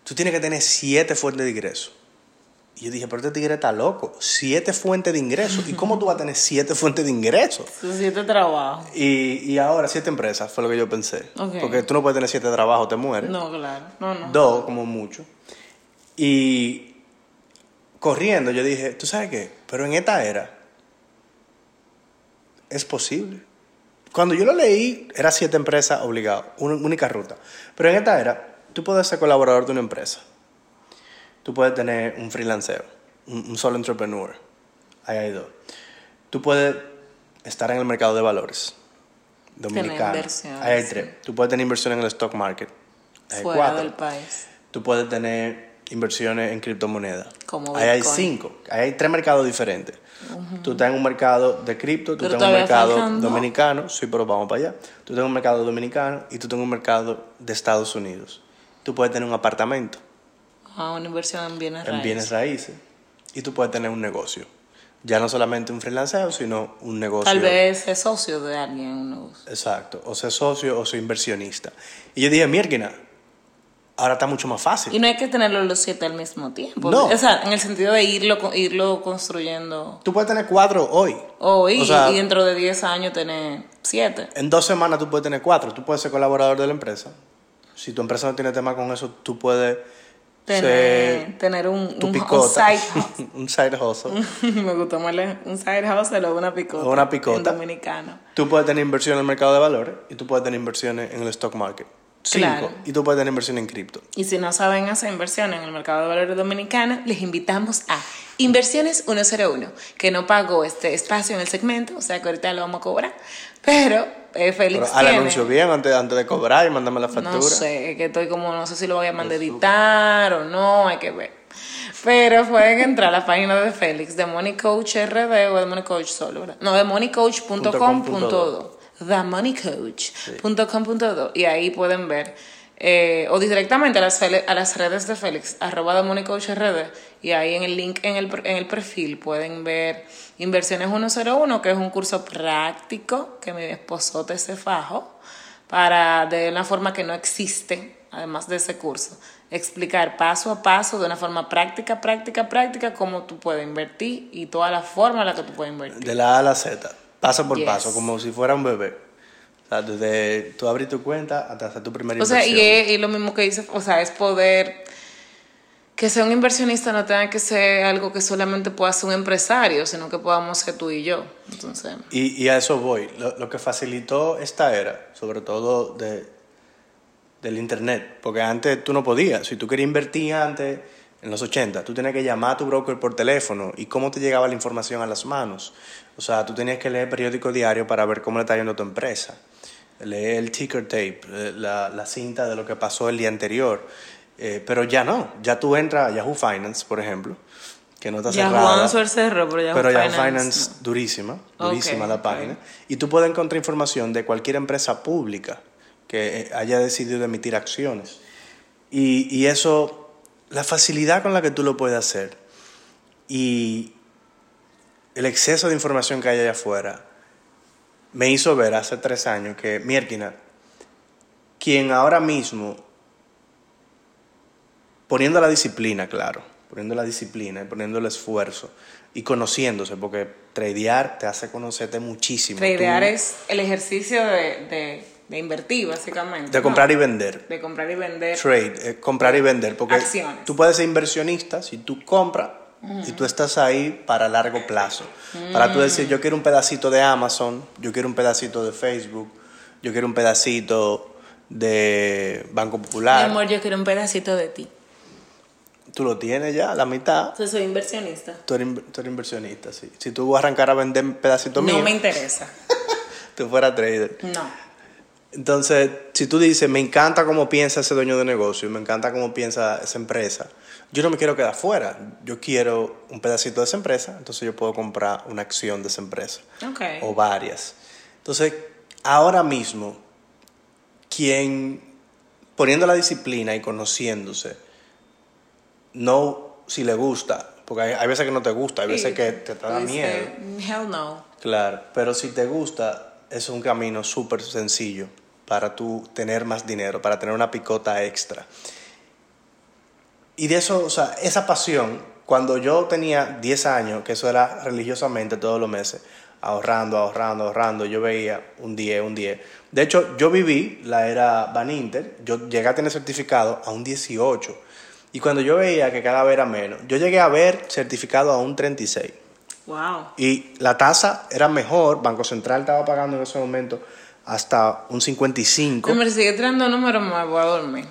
tú tienes que tener siete fuentes de ingresos. Y yo dije, pero este tigre está loco, siete fuentes de ingresos. ¿Y cómo tú vas a tener siete fuentes de ingresos? Siete trabajo. Y, y ahora siete empresas, fue lo que yo pensé. Porque tú no puedes tener siete trabajos, te mueres. No, claro. No, no. Dos, como mucho. Y corriendo, yo dije, ¿tú sabes qué? Pero en esta era es posible. Cuando yo lo leí, era siete empresas obligadas, una única ruta. Pero en esta era, tú puedes ser colaborador de una empresa. Tú puedes tener un freelancero, un, un solo entrepreneur. Ahí hay dos. Tú puedes estar en el mercado de valores dominicano. Ahí hay sí. tres. Tú puedes tener inversión en el stock market. Hay Fuera cuatro. del país. Tú puedes tener inversiones en criptomonedas. Como Ahí hay cinco. Ahí hay tres mercados diferentes. Tú estás en un mercado de cripto, tú estás en un mercado dominicano, sí, pero vamos para allá. Tú estás en un mercado dominicano y tú estás en un mercado de Estados Unidos. Tú puedes tener un apartamento Ah, una inversión en bienes en raíces. bienes raíces y tú puedes tener un negocio. Ya no solamente un freelanceo, sino un negocio. Tal vez es socio de alguien en un negocio. Exacto, o ser socio o ser inversionista. Y yo dije, mierda, ahora está mucho más fácil. Y no hay que tenerlo los siete al mismo tiempo. No. O sea, en el sentido de irlo, irlo construyendo Tú puedes tener cuatro hoy. hoy O sea, y dentro de 10 años tener siete. En dos semanas tú puedes tener cuatro. Tú puedes ser colaborador de la empresa. Si tu empresa no tiene tema con eso, tú puedes Tener, ser tener un, tu un, side hustle. un side hustle. Me gustó más un side hustle o una picota. O una picota. En dominicano. Tú puedes tener inversión en el mercado de valores y tú puedes tener inversiones en el stock market. Cinco. Claro. Y tú puedes tener inversión en cripto. Y si no saben hacer inversión en el mercado de valores dominicano, les invitamos a Inversiones 101, que no pagó este espacio en el segmento, o sea que ahorita lo vamos a cobrar. Pero eh, Félix Pero al tiene- anuncio bien antes, antes de cobrar y mandarme la factura. No sé, que estoy como, no sé si lo voy a mandar editar o no, hay que ver. Pero pueden entrar a la página de Félix, de Money Coach RD o de Money Coach solo, ¿verdad? No, de moneycoach.com.do. TheMoneyCoach.com.do. Y ahí pueden ver, eh, o directamente a las, a las redes de Félix, arroba de Money Coach RD. Y ahí en el link en el, en el perfil pueden ver Inversiones 101, que es un curso práctico que mi esposote se fajo para de una forma que no existe, además de ese curso, explicar paso a paso, de una forma práctica, práctica, práctica, cómo tú puedes invertir y toda la forma en la que tú puedes invertir. De la A a la Z, paso por Yes. paso, como si fuera un bebé. O sea, desde tú abrir tu cuenta hasta hacer tu primera O sea, inversión. y, es, y lo mismo que dice, o sea, es poder que sea un inversionista no tenga que ser algo que solamente pueda ser un empresario, sino que podamos ser tú y yo. Entonces, Y, y a eso voy. Lo, lo que facilitó esta era, sobre todo de, del Internet, porque antes tú no podías. Si tú querías invertir antes, en los 80, tú tenías que llamar a tu broker por teléfono y cómo te llegaba la información a las manos. O sea, tú tenías que leer periódico diario para ver cómo le está yendo a tu empresa. Leer el ticker tape, eh, la, la cinta de lo que pasó el día anterior. Eh, pero ya no. Ya tú entras a Yahoo Finance, por ejemplo, que no está ya cerrada. Cerro, pero ya Pero ya Finance, Finance, no. durísima, durísima la ok. página. Y tú puedes encontrar información de cualquier empresa pública que eh, haya decidido emitir acciones. Y, y eso, la facilidad con la que tú lo puedes hacer y el exceso de información que hay allá afuera me hizo ver hace tres años que Mierkina, quien ahora mismo, poniendo la disciplina, claro, poniendo la disciplina y poniendo el esfuerzo y conociéndose, porque tradear te hace conocerte muchísimo. Tradear Tú- es el ejercicio de, de, de invertir, básicamente. de ¿no? comprar y vender. De comprar y vender. Trade, eh, comprar y vender, porque Acciones. tú puedes ser inversionista si tú compras y tú estás ahí para largo plazo. Para tú decir, yo quiero un pedacito de Amazon, yo quiero un pedacito de Facebook, yo quiero un pedacito de Banco Mi Popular. amor, yo quiero un pedacito de ti. Tú lo tienes ya, la mitad. Entonces soy inversionista. Tú eres, tú eres inversionista, sí. Si tú vas a arrancar a vender pedacitos No míos, me interesa. tú fueras trader. No. Entonces, si tú dices, me encanta cómo piensa ese dueño de negocio, me encanta cómo piensa esa empresa, yo no me quiero quedar fuera. Yo quiero un pedacito de esa empresa, entonces yo puedo comprar una acción de esa empresa Ok. o varias. Entonces, ahora mismo, quien poniendo la disciplina y conociéndose, no si le gusta, porque hay, hay veces que no te gusta, hay veces Sí, que te, te da miedo. Hell no. Claro, pero si te gusta, es un camino súper sencillo para tú tener más dinero, para tener una picota extra. Y de eso, o sea, esa pasión, cuando yo tenía 10 años, que eso era religiosamente todos los meses, ahorrando, ahorrando, ahorrando, yo veía un 10, un 10. De hecho, yo viví la era Van Inter, yo llegué a tener certificado a un 18. Y cuando yo veía que cada vez era menos, yo llegué a ver certificado a un 36. Wow. Y la tasa era mejor, Banco Central estaba pagando en ese momento hasta un 55. No me sigue tirando números, me voy a dormir.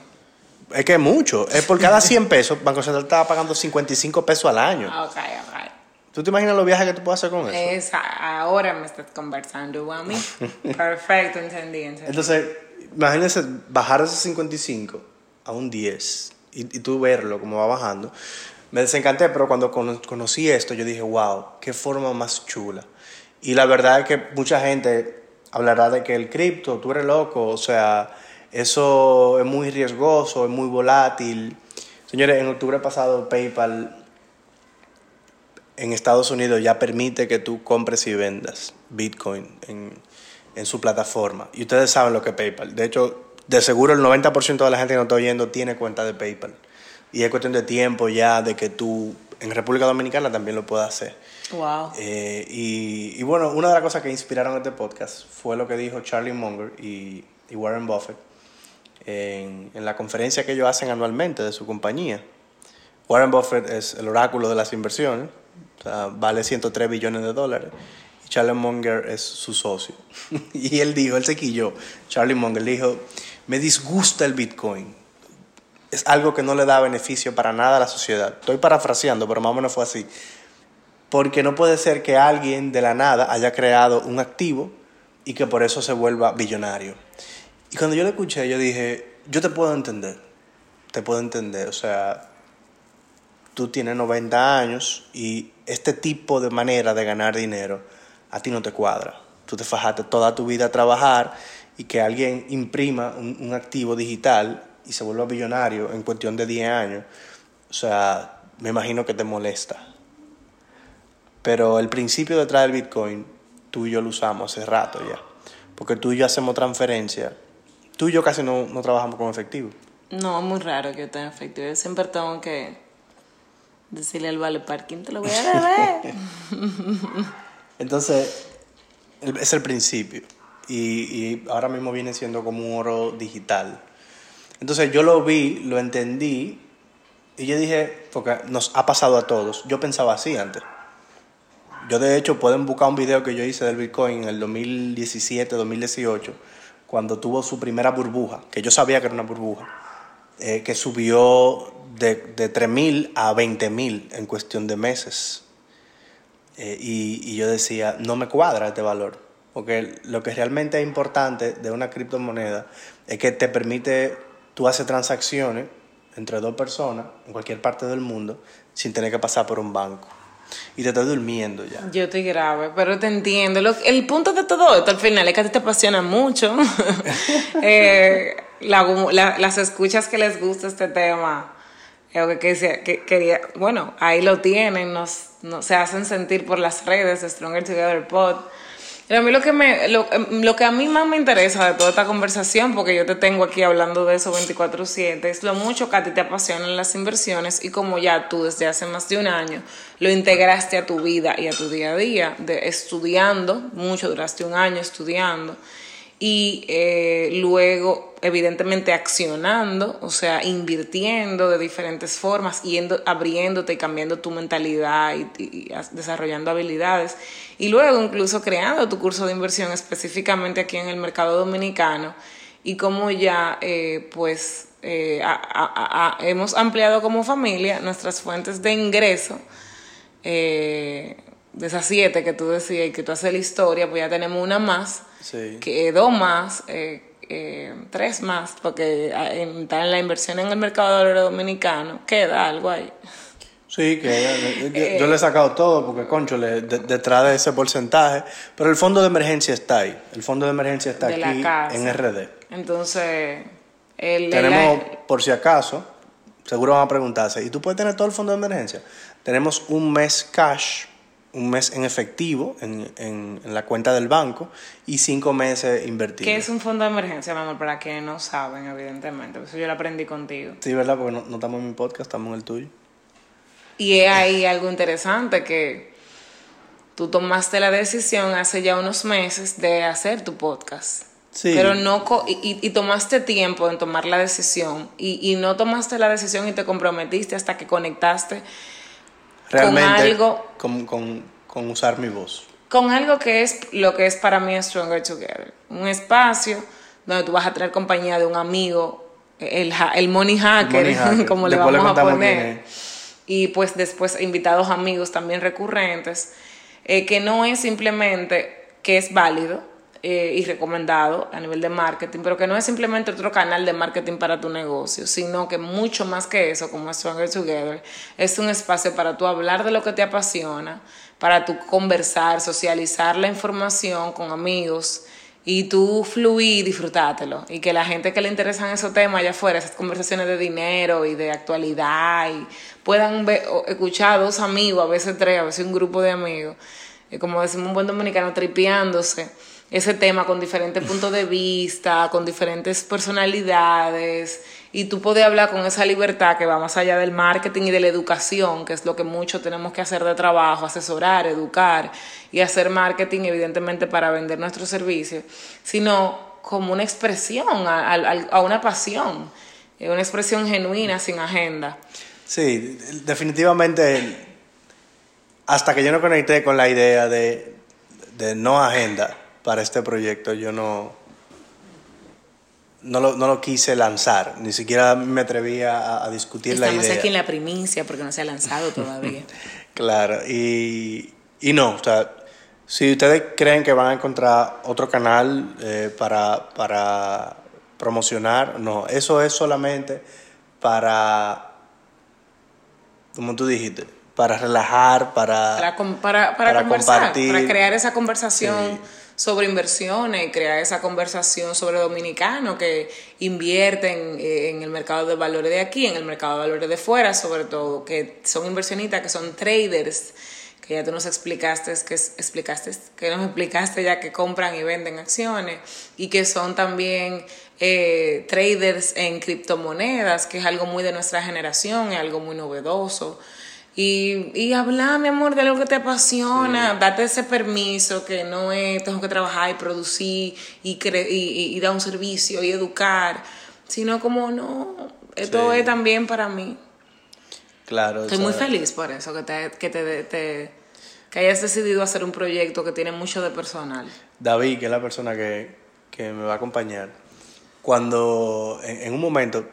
Es que es mucho. Es por cada 100 pesos, Banco Central estaba pagando 55 pesos al año. Ok, ok. ¿Tú te imaginas los viajes que tú puedes hacer con eso? Es, ahora me estás conversando a mí. Perfecto, entendí, entendí. Entonces, imagínense bajar de ese 55 a un 10 y, y tú verlo como va bajando, me desencanté, pero cuando cono- conocí esto, yo dije, wow, qué forma más chula. Y la verdad es que mucha gente hablará de que el cripto, tú eres loco, o sea, eso es muy riesgoso, es muy volátil. Señores, en octubre pasado PayPal en Estados Unidos ya permite que tú compres y vendas Bitcoin en, en su plataforma. Y ustedes saben lo que es PayPal. De hecho, de seguro el 90% de la gente que nos está oyendo tiene cuenta de PayPal. Y es cuestión de tiempo ya de que tú en República Dominicana también lo puedas hacer. Wow. Eh, y, y bueno, una de las cosas que inspiraron este podcast fue lo que dijo Charlie Munger y, y Warren Buffett en, en la conferencia que ellos hacen anualmente de su compañía. Warren Buffett es el oráculo de las inversiones, o sea, vale 103 billones de dólares. Y Charlie Munger es su socio. y él dijo, él se quilló, Charlie Munger dijo, me disgusta el Bitcoin. Es algo que no le da beneficio para nada a la sociedad. Estoy parafraseando, pero más o menos fue así. Porque no puede ser que alguien de la nada haya creado un activo y que por eso se vuelva billonario. Y cuando yo lo escuché, yo dije, yo te puedo entender, te puedo entender. O sea, tú tienes 90 años y este tipo de manera de ganar dinero a ti no te cuadra. Tú te fajaste toda tu vida a trabajar y que alguien imprima un, un activo digital y se vuelva billonario en cuestión de 10 años. O sea, me imagino que te molesta. Pero el principio detrás del Bitcoin, tú y yo lo usamos hace rato ya. Porque tú y yo hacemos transferencia. Tú y yo casi no, no trabajamos con efectivo. No, es muy raro que yo tenga efectivo. Yo siempre tengo que decirle al vale parking, te lo voy a deber. Entonces, es el principio. Y, y ahora mismo viene siendo como un oro digital. Entonces yo lo vi, lo entendí y yo dije, porque nos ha pasado a todos, yo pensaba así antes. Yo de hecho pueden buscar un video que yo hice del Bitcoin en el 2017, 2018, cuando tuvo su primera burbuja, que yo sabía que era una burbuja, eh, que subió de, de 3.000 a 20.000 en cuestión de meses. Eh, y, y yo decía, no me cuadra este valor, porque lo que realmente es importante de una criptomoneda es que te permite, tú haces transacciones entre dos personas en cualquier parte del mundo sin tener que pasar por un banco. Y te estoy durmiendo ya. Yo estoy grave, pero te entiendo. Lo- el punto de todo esto al final es que a ti te apasiona mucho. Eh, la- la- las escuchas que les gusta este tema, eh, que, que quería, bueno, ahí lo tienen, nos, nos- se hacen sentir por las redes de Stronger Together Pod. Pero a mí lo que, me, lo, em, lo que a mí más me interesa de toda esta conversación, porque yo te tengo aquí hablando de eso 24/7, es lo mucho que a ti te apasionan las inversiones y como ya tú desde hace más de un año lo integraste a tu vida y a tu día a día, de estudiando, mucho, duraste un año estudiando y eh, luego evidentemente accionando, o sea, invirtiendo de diferentes formas, yendo, abriéndote y cambiando tu mentalidad y, desarrollando habilidades y luego incluso creando tu curso de inversión específicamente aquí en el mercado dominicano y como ya eh, pues eh, a- hemos ampliado como familia nuestras fuentes de ingreso eh, de esas siete que tú decías y que tú haces la historia, pues ya tenemos una más, Sí. que dos más, eh, eh, tres más, porque ah, en, está en la inversión en el mercado de oro dominicano, queda algo ahí. Sí, que yo, yo le he sacado todo porque, concho, le- de- detrás de ese porcentaje. Pero el fondo de emergencia está ahí. El fondo de emergencia está De la aquí en RD. Entonces, el, Tenemos, el- por si acaso, seguro van a preguntarse, ¿y tú puedes tener todo el fondo de emergencia? Tenemos un mes cash, un mes en efectivo en, en- en la cuenta del banco y cinco meses invertidos. ¿qué es un fondo de emergencia, mi amor? Para quienes no saben, evidentemente, eso yo lo aprendí contigo. Sí, ¿verdad? Porque no, no estamos en mi podcast, estamos en el tuyo. Y es ahí algo interesante que tú tomaste la decisión hace ya unos meses de hacer tu podcast. Sí. Pero no co- y, y- y tomaste tiempo en tomar la decisión y, y no tomaste la decisión y te comprometiste hasta que conectaste Realmente, algo- con, con- con usar mi voz. con algo que es lo que es para mí Stronger Together. Un espacio donde tú vas a traer compañía de un amigo, el, el money hacker, money hacker. como le Después le vamos a poner. Y pues después invitados amigos también recurrentes, eh, que no es simplemente que es válido eh, y recomendado a nivel de marketing, pero que no es simplemente otro canal de marketing para tu negocio, sino que mucho más que eso, como Stronger Together, es un espacio para tú hablar de lo que te apasiona, para tú conversar, socializar la información con amigos y tú fluir y disfrutártelo. Y que la gente que le interesan esos temas allá afuera, esas conversaciones de dinero y de actualidad, y puedan escuchar a dos amigos, a veces tres, a veces un grupo de amigos, y como decimos un buen dominicano, tripeándose ese tema con diferentes puntos de vista, con diferentes personalidades, y tú puedes hablar con esa libertad que va más allá del marketing y de la educación, que es lo que mucho tenemos que hacer de trabajo, asesorar, educar y hacer marketing evidentemente para vender nuestros servicios, sino como una expresión, a, una pasión, una expresión genuina, sin agenda. Sí, definitivamente, hasta que yo no conecté con la idea de, de no agenda para este proyecto, yo no, no lo, no lo quise lanzar, ni siquiera me atrevía a, discutir la idea. Aquí en la primicia porque no se ha lanzado todavía. claro, y, y no, o sea, si ustedes creen que van a encontrar otro canal eh, para, para promocionar, no, eso es solamente para, como tú dijiste, para relajar, para, para, para, para, conversar, compartir. para crear esa conversación sobre inversiones, crear esa conversación sobre dominicanos que invierten eh, en el mercado de valores de aquí, en el mercado de valores de fuera, sobre todo, que son inversionistas, que son traders, que ya tú nos explicaste, que explicaste, que nos explicaste ya que compran y venden acciones y que son también eh, traders en criptomonedas, que es algo muy de nuestra generación, es algo muy novedoso. Y, y hablar, mi amor, de lo que te apasiona, date ese permiso que no es tengo que trabajar y producir y, y, y, dar un servicio y educar, sino como no, esto es también para mí. Claro. Estoy muy feliz por eso, que, te, que, te, que hayas decidido hacer un proyecto que tiene mucho de personal. David, que es la persona que, que me va a acompañar, cuando en, en un momento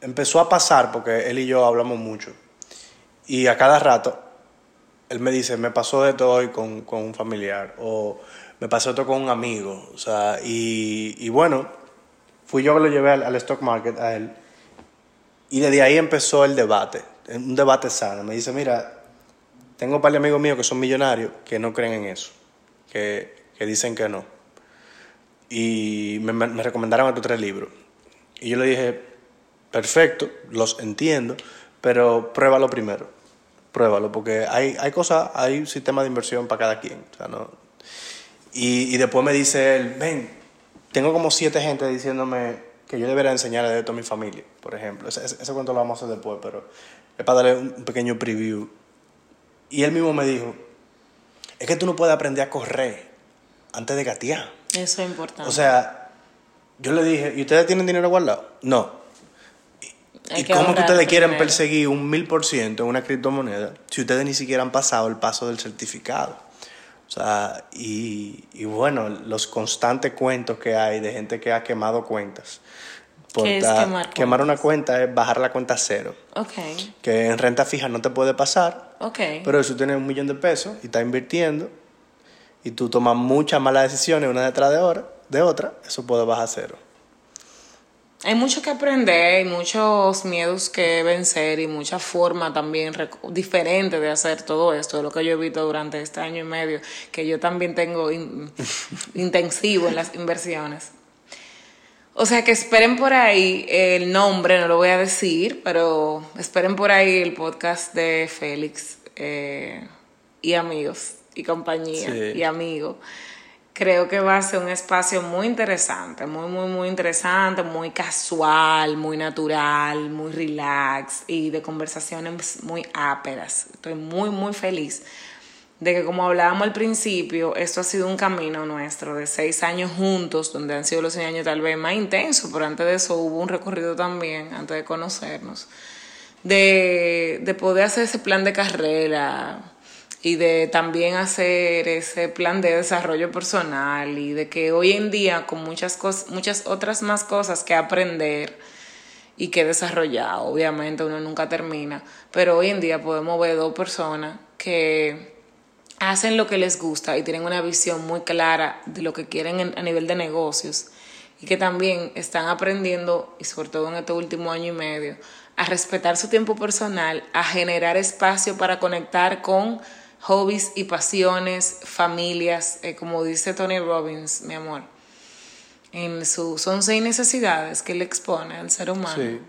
empezó a pasar, porque él y yo hablamos mucho, y a cada rato, él me dice, me pasó esto hoy con, con un familiar, o me pasó esto con un amigo. O sea, y, y bueno, fui yo que lo llevé al, stock market a él. Y desde ahí empezó el debate, un debate sano. Me dice, mira, tengo un par de amigos míos que son millonarios que no creen en eso, que, que dicen que no. Y me, me recomendaron estos tres libros. Y yo le dije, perfecto, los entiendo, pero pruébalo primero pruébalo, porque hay, hay cosas, hay sistemas de inversión para cada quien. O sea, ¿no? y, y después me dice él, ven, tengo como siete gente diciéndome que yo debería enseñar de esto a mi familia, por ejemplo. Ese, ese, cuento lo vamos a hacer después, pero es para darle un pequeño preview. Y él mismo me dijo, es que tú no puedes aprender a correr antes de gatear. Eso es importante. O sea, yo le dije, ¿y ustedes tienen dinero guardado? No. ¿Y cómo que ustedes quieren perseguir un mil por ciento en una criptomoneda si ustedes ni siquiera han pasado el paso del certificado? O sea, y, y bueno, los constantes cuentos que hay de gente que ha quemado cuentas. ¿Qué es quemar, quemar una cuenta es bajar la cuenta a cero. Okay. Que en renta fija no te puede pasar. Okay. Pero si tú tienes un millón de pesos y estás invirtiendo y tú tomas muchas malas decisiones una detrás de, hora, de otra, eso puede bajar a cero hay mucho que aprender, hay muchos miedos que vencer y mucha forma también diferente de hacer todo esto, de lo que yo he visto durante este año y medio, que yo también tengo intensivo en las inversiones. O sea que esperen por ahí el nombre, no lo voy a decir, pero esperen por ahí el podcast de Félix eh, y amigos y compañía y amigos creo que va a ser un espacio muy interesante, muy, muy, muy interesante, muy casual, muy natural, muy relax y de conversaciones muy áperas. Estoy muy, muy feliz de que como hablábamos al principio, esto ha sido un camino nuestro de seis años juntos, donde han sido los seis años tal vez más intensos, pero antes de eso hubo un recorrido también, antes de conocernos, de, de poder hacer ese plan de carrera, y de también hacer ese plan de desarrollo personal y de que hoy en día con muchas cosas, muchas otras más cosas que aprender y que desarrollar, obviamente uno nunca termina, pero hoy en día podemos ver dos personas que hacen lo que les gusta y tienen una visión muy clara de lo que quieren en- a nivel de negocios y que también están aprendiendo, y sobre todo en este último año y medio, a respetar su tiempo personal, a generar espacio para conectar con hobbies y pasiones, familias, eh, como dice Tony Robbins, mi amor, en sus 11 necesidades que él expone al ser humano Sí.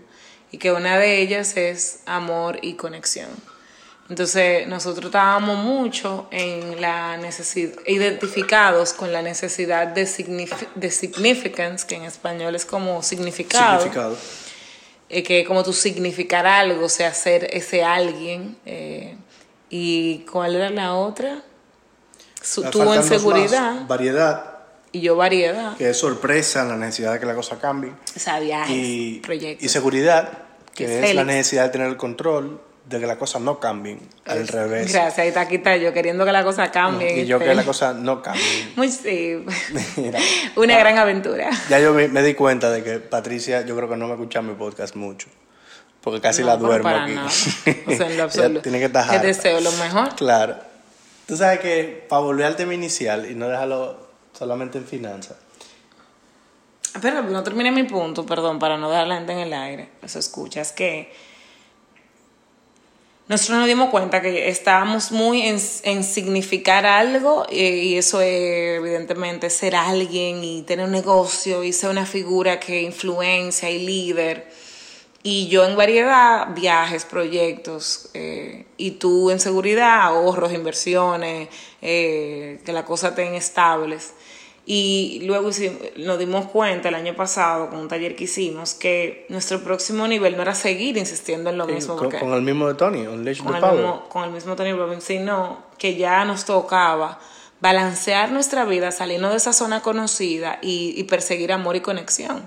y que una de ellas es amor y conexión. Entonces, nosotros estábamos mucho en la necesidad, identificados con la necesidad de, signif- de significance, que en español es como significado, Significado. eh, que como tú significar algo, o sea, ser ese alguien. eh, ¿Y cuál era la otra? Su, Me tú faltan en dos más. seguridad Variedad, y yo variedad. que es sorpresa, la necesidad de que la cosa cambie. O sea, viajes, Y, proyectos. y seguridad, que Que es la necesidad de tener el control de que las cosas no cambien. Al revés. Gracias, ahí está, aquí está yo queriendo que la cosa cambie. Y yo este. que las cosas no cambien. Muy sí. Mira. Una gran aventura. Ya yo me, me di cuenta de que Patricia, yo creo que no me escucha mi podcast mucho. Porque casi No, la pero duermo para aquí. nada. O sea, en lo absoluto. tiene que estar Te deseo lo mejor. Claro. Tú sabes que para volver al tema inicial y no dejarlo solamente en finanzas. Pero no terminé mi punto, perdón, para no dejar la gente en el aire. Eso escuchas que nosotros nos dimos cuenta que estábamos muy en, en significar algo eh, y eso es evidentemente ser alguien y tener un negocio y ser una figura que influencia y líder. Y yo en variedad, viajes, proyectos, eh, y tú en seguridad, ahorros, inversiones, eh, que las cosas estén estables. Y luego nos dimos cuenta el año pasado con un taller que hicimos que nuestro próximo nivel no era seguir insistiendo en lo mismo. Con, con el mismo de Tony, con the el, Power. mismo, con el mismo Tony Robbins, sino que ya nos tocaba balancear nuestra vida, salirnos de esa zona conocida y, y perseguir amor y conexión.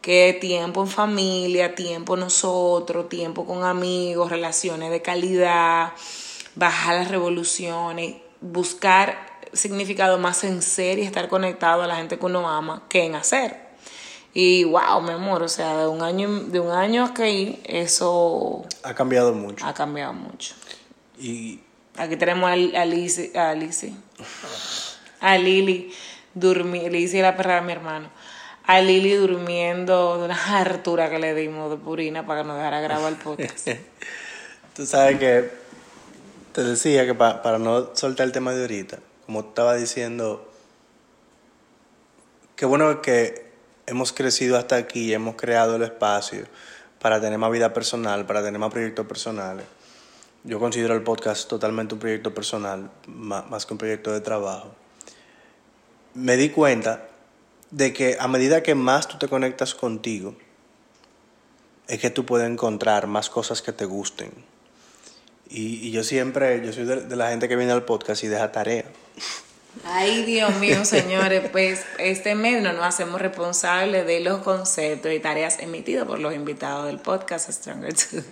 Que tiempo en familia, tiempo nosotros, tiempo con amigos, relaciones de calidad, bajar las revoluciones, buscar significado más en ser y estar conectado a la gente que uno ama que en hacer. Y wow, mi amor, o sea, de un año, de un año aquí, eso Ha cambiado mucho. ha cambiado mucho. Y Aquí tenemos a, a Lizzy, a Lizzy, a Lili, durmi, Lizzy es la perra de mi hermano, a Lili durmiendo de una hartura que le dimos de purina para que nos dejara grabar el podcast. tú sabes que te decía que pa- para no soltar el tema de ahorita, como estaba diciendo, qué bueno que hemos crecido hasta aquí, hemos creado el espacio para tener más vida personal, para tener más proyectos personales. Yo considero el podcast totalmente un proyecto personal, más que un proyecto de trabajo. Me di cuenta de que a medida que más tú te conectas contigo, es que tú puedes encontrar más cosas que te gusten. Y, y yo siempre, yo soy de, de la gente que viene al podcast y deja tarea. Ay, Dios mío, señores, pues este mes no nos hacemos responsables de los conceptos y tareas emitidos por los invitados del podcast Stronger Today.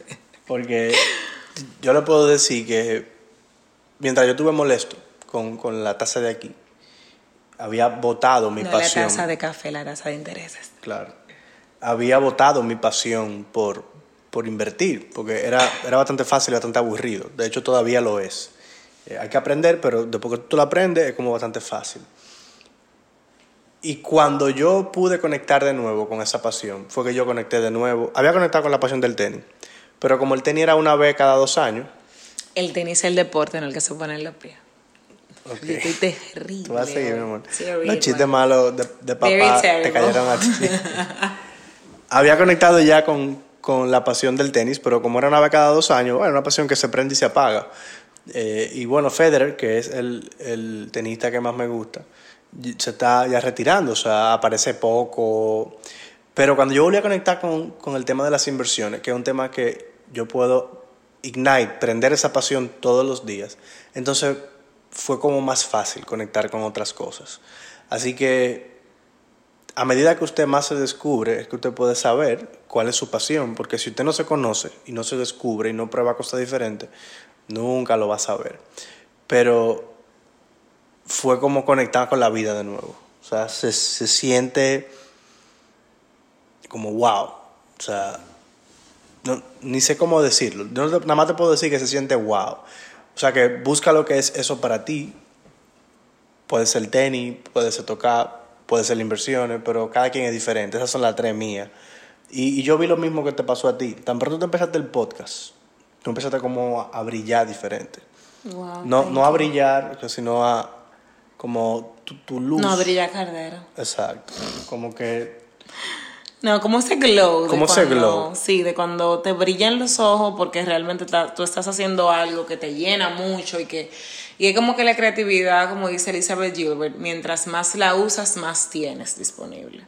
Porque yo le puedo decir que mientras yo estuve molesto con, con la tasa de aquí, había votado mi No la pasión. tasa de café, la tasa de intereses. Claro. Había votado mi pasión por, por invertir, porque era, era bastante fácil y bastante aburrido. De hecho, todavía lo es. Eh, hay que aprender, pero después que tú lo aprendes es como bastante fácil. Y cuando yo pude conectar de nuevo con esa pasión, fue que yo conecté de nuevo. Había conectado con la pasión del tenis, pero como el tenis era una vez cada dos años, El tenis es el deporte en el que se ponen los pies. Ok. Yo estoy terrible. Tú vas a seguir, mi amor. Terrible. Los chistes malos de, de papá te cayeron a ti. Había conectado ya con, con la pasión del tenis, pero como era una vez cada dos años, bueno, una pasión que se prende y se apaga. Eh, y bueno, Federer, que es el, el tenista que más me gusta, se está ya retirando, o sea, aparece poco. Pero cuando yo volví a conectar con, con el tema de las inversiones, que es un tema que yo puedo ignite, prender esa pasión todos los días, entonces fue como más fácil conectar con otras cosas. Así que a medida que usted más se descubre, es que usted puede saber cuál es su pasión, porque si usted no se conoce y no se descubre y no prueba cosas diferentes, nunca lo va a saber. Pero fue como conectar con la vida de nuevo. O sea, se, se siente como wow. O sea, no, ni sé cómo decirlo. Yo nada más te puedo decir que se siente wow. O sea que busca lo que es eso para ti. Puede ser tenis, puede ser tocar, puede ser inversiones, pero cada quien es diferente. Esas son las tres mías. Y, y yo vi lo mismo que te pasó a ti. Tan pronto tú empezaste el podcast, tú empezaste como a, a brillar diferente. Wow, No, no a brillar, sino a como tu, tu luz. No, brilla Cardero. Exacto. Como que No, como ese glow. Como ese glow. Sí, de cuando te brillan los ojos porque realmente ta- tú estás haciendo algo que te llena mucho y que... Y es como que la creatividad, como dice Elizabeth Gilbert, mientras más la usas, más tienes disponible.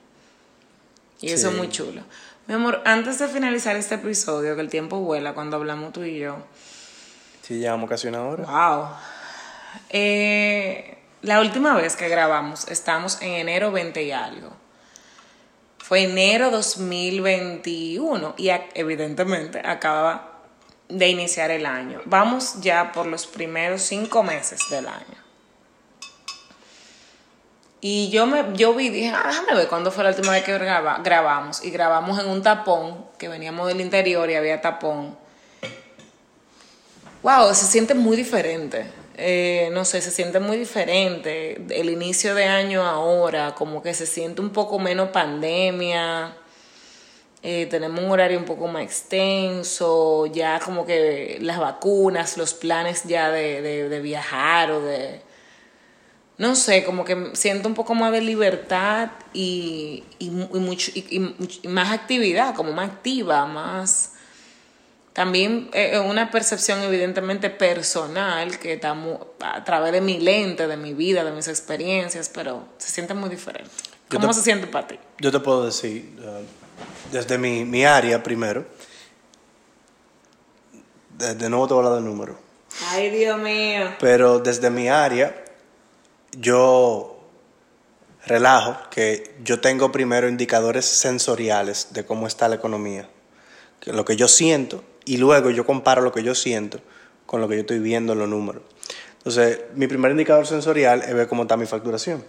Y eso es muy chulo. Mi amor, antes de finalizar este episodio, que el tiempo vuela cuando hablamos tú y yo, sí llevamos casi una hora. Wow. Eh, la última vez que grabamos, estamos en enero 20 y algo. Fue enero 2021 y evidentemente acaba de iniciar el año. Vamos ya por los primeros cinco meses del año. Y yo me yo vi, dije, ah, déjame ver cuándo fue la última vez que graba- grabamos. Y grabamos en un tapón, que veníamos del interior y había tapón. Wow, se siente muy diferente. Eh, no sé, se siente muy diferente. El inicio de año ahora, como que se siente un poco menos pandemia. Eh, tenemos un horario un poco más extenso. Ya como que las vacunas, los planes ya de, de, de viajar o de. No sé, como que siento un poco más de libertad y, y, y mucho, y- y más actividad, como más activa, más. También eh, una percepción evidentemente personal que está a través de mi lente, de mi vida, de mis experiencias, pero se siente muy diferente. Yo ¿Cómo te- se siente para ti? Yo te puedo decir, eh, desde mi, mi área primero, de, de nuevo te voy a hablar del número, Ay, Dios mío. pero desde mi área yo relajo que yo tengo primero indicadores sensoriales de cómo está la economía, que lo que yo siento, y luego yo comparo lo que yo siento con lo que yo estoy viendo en los números. Entonces, mi primer indicador sensorial es ver cómo está mi facturación.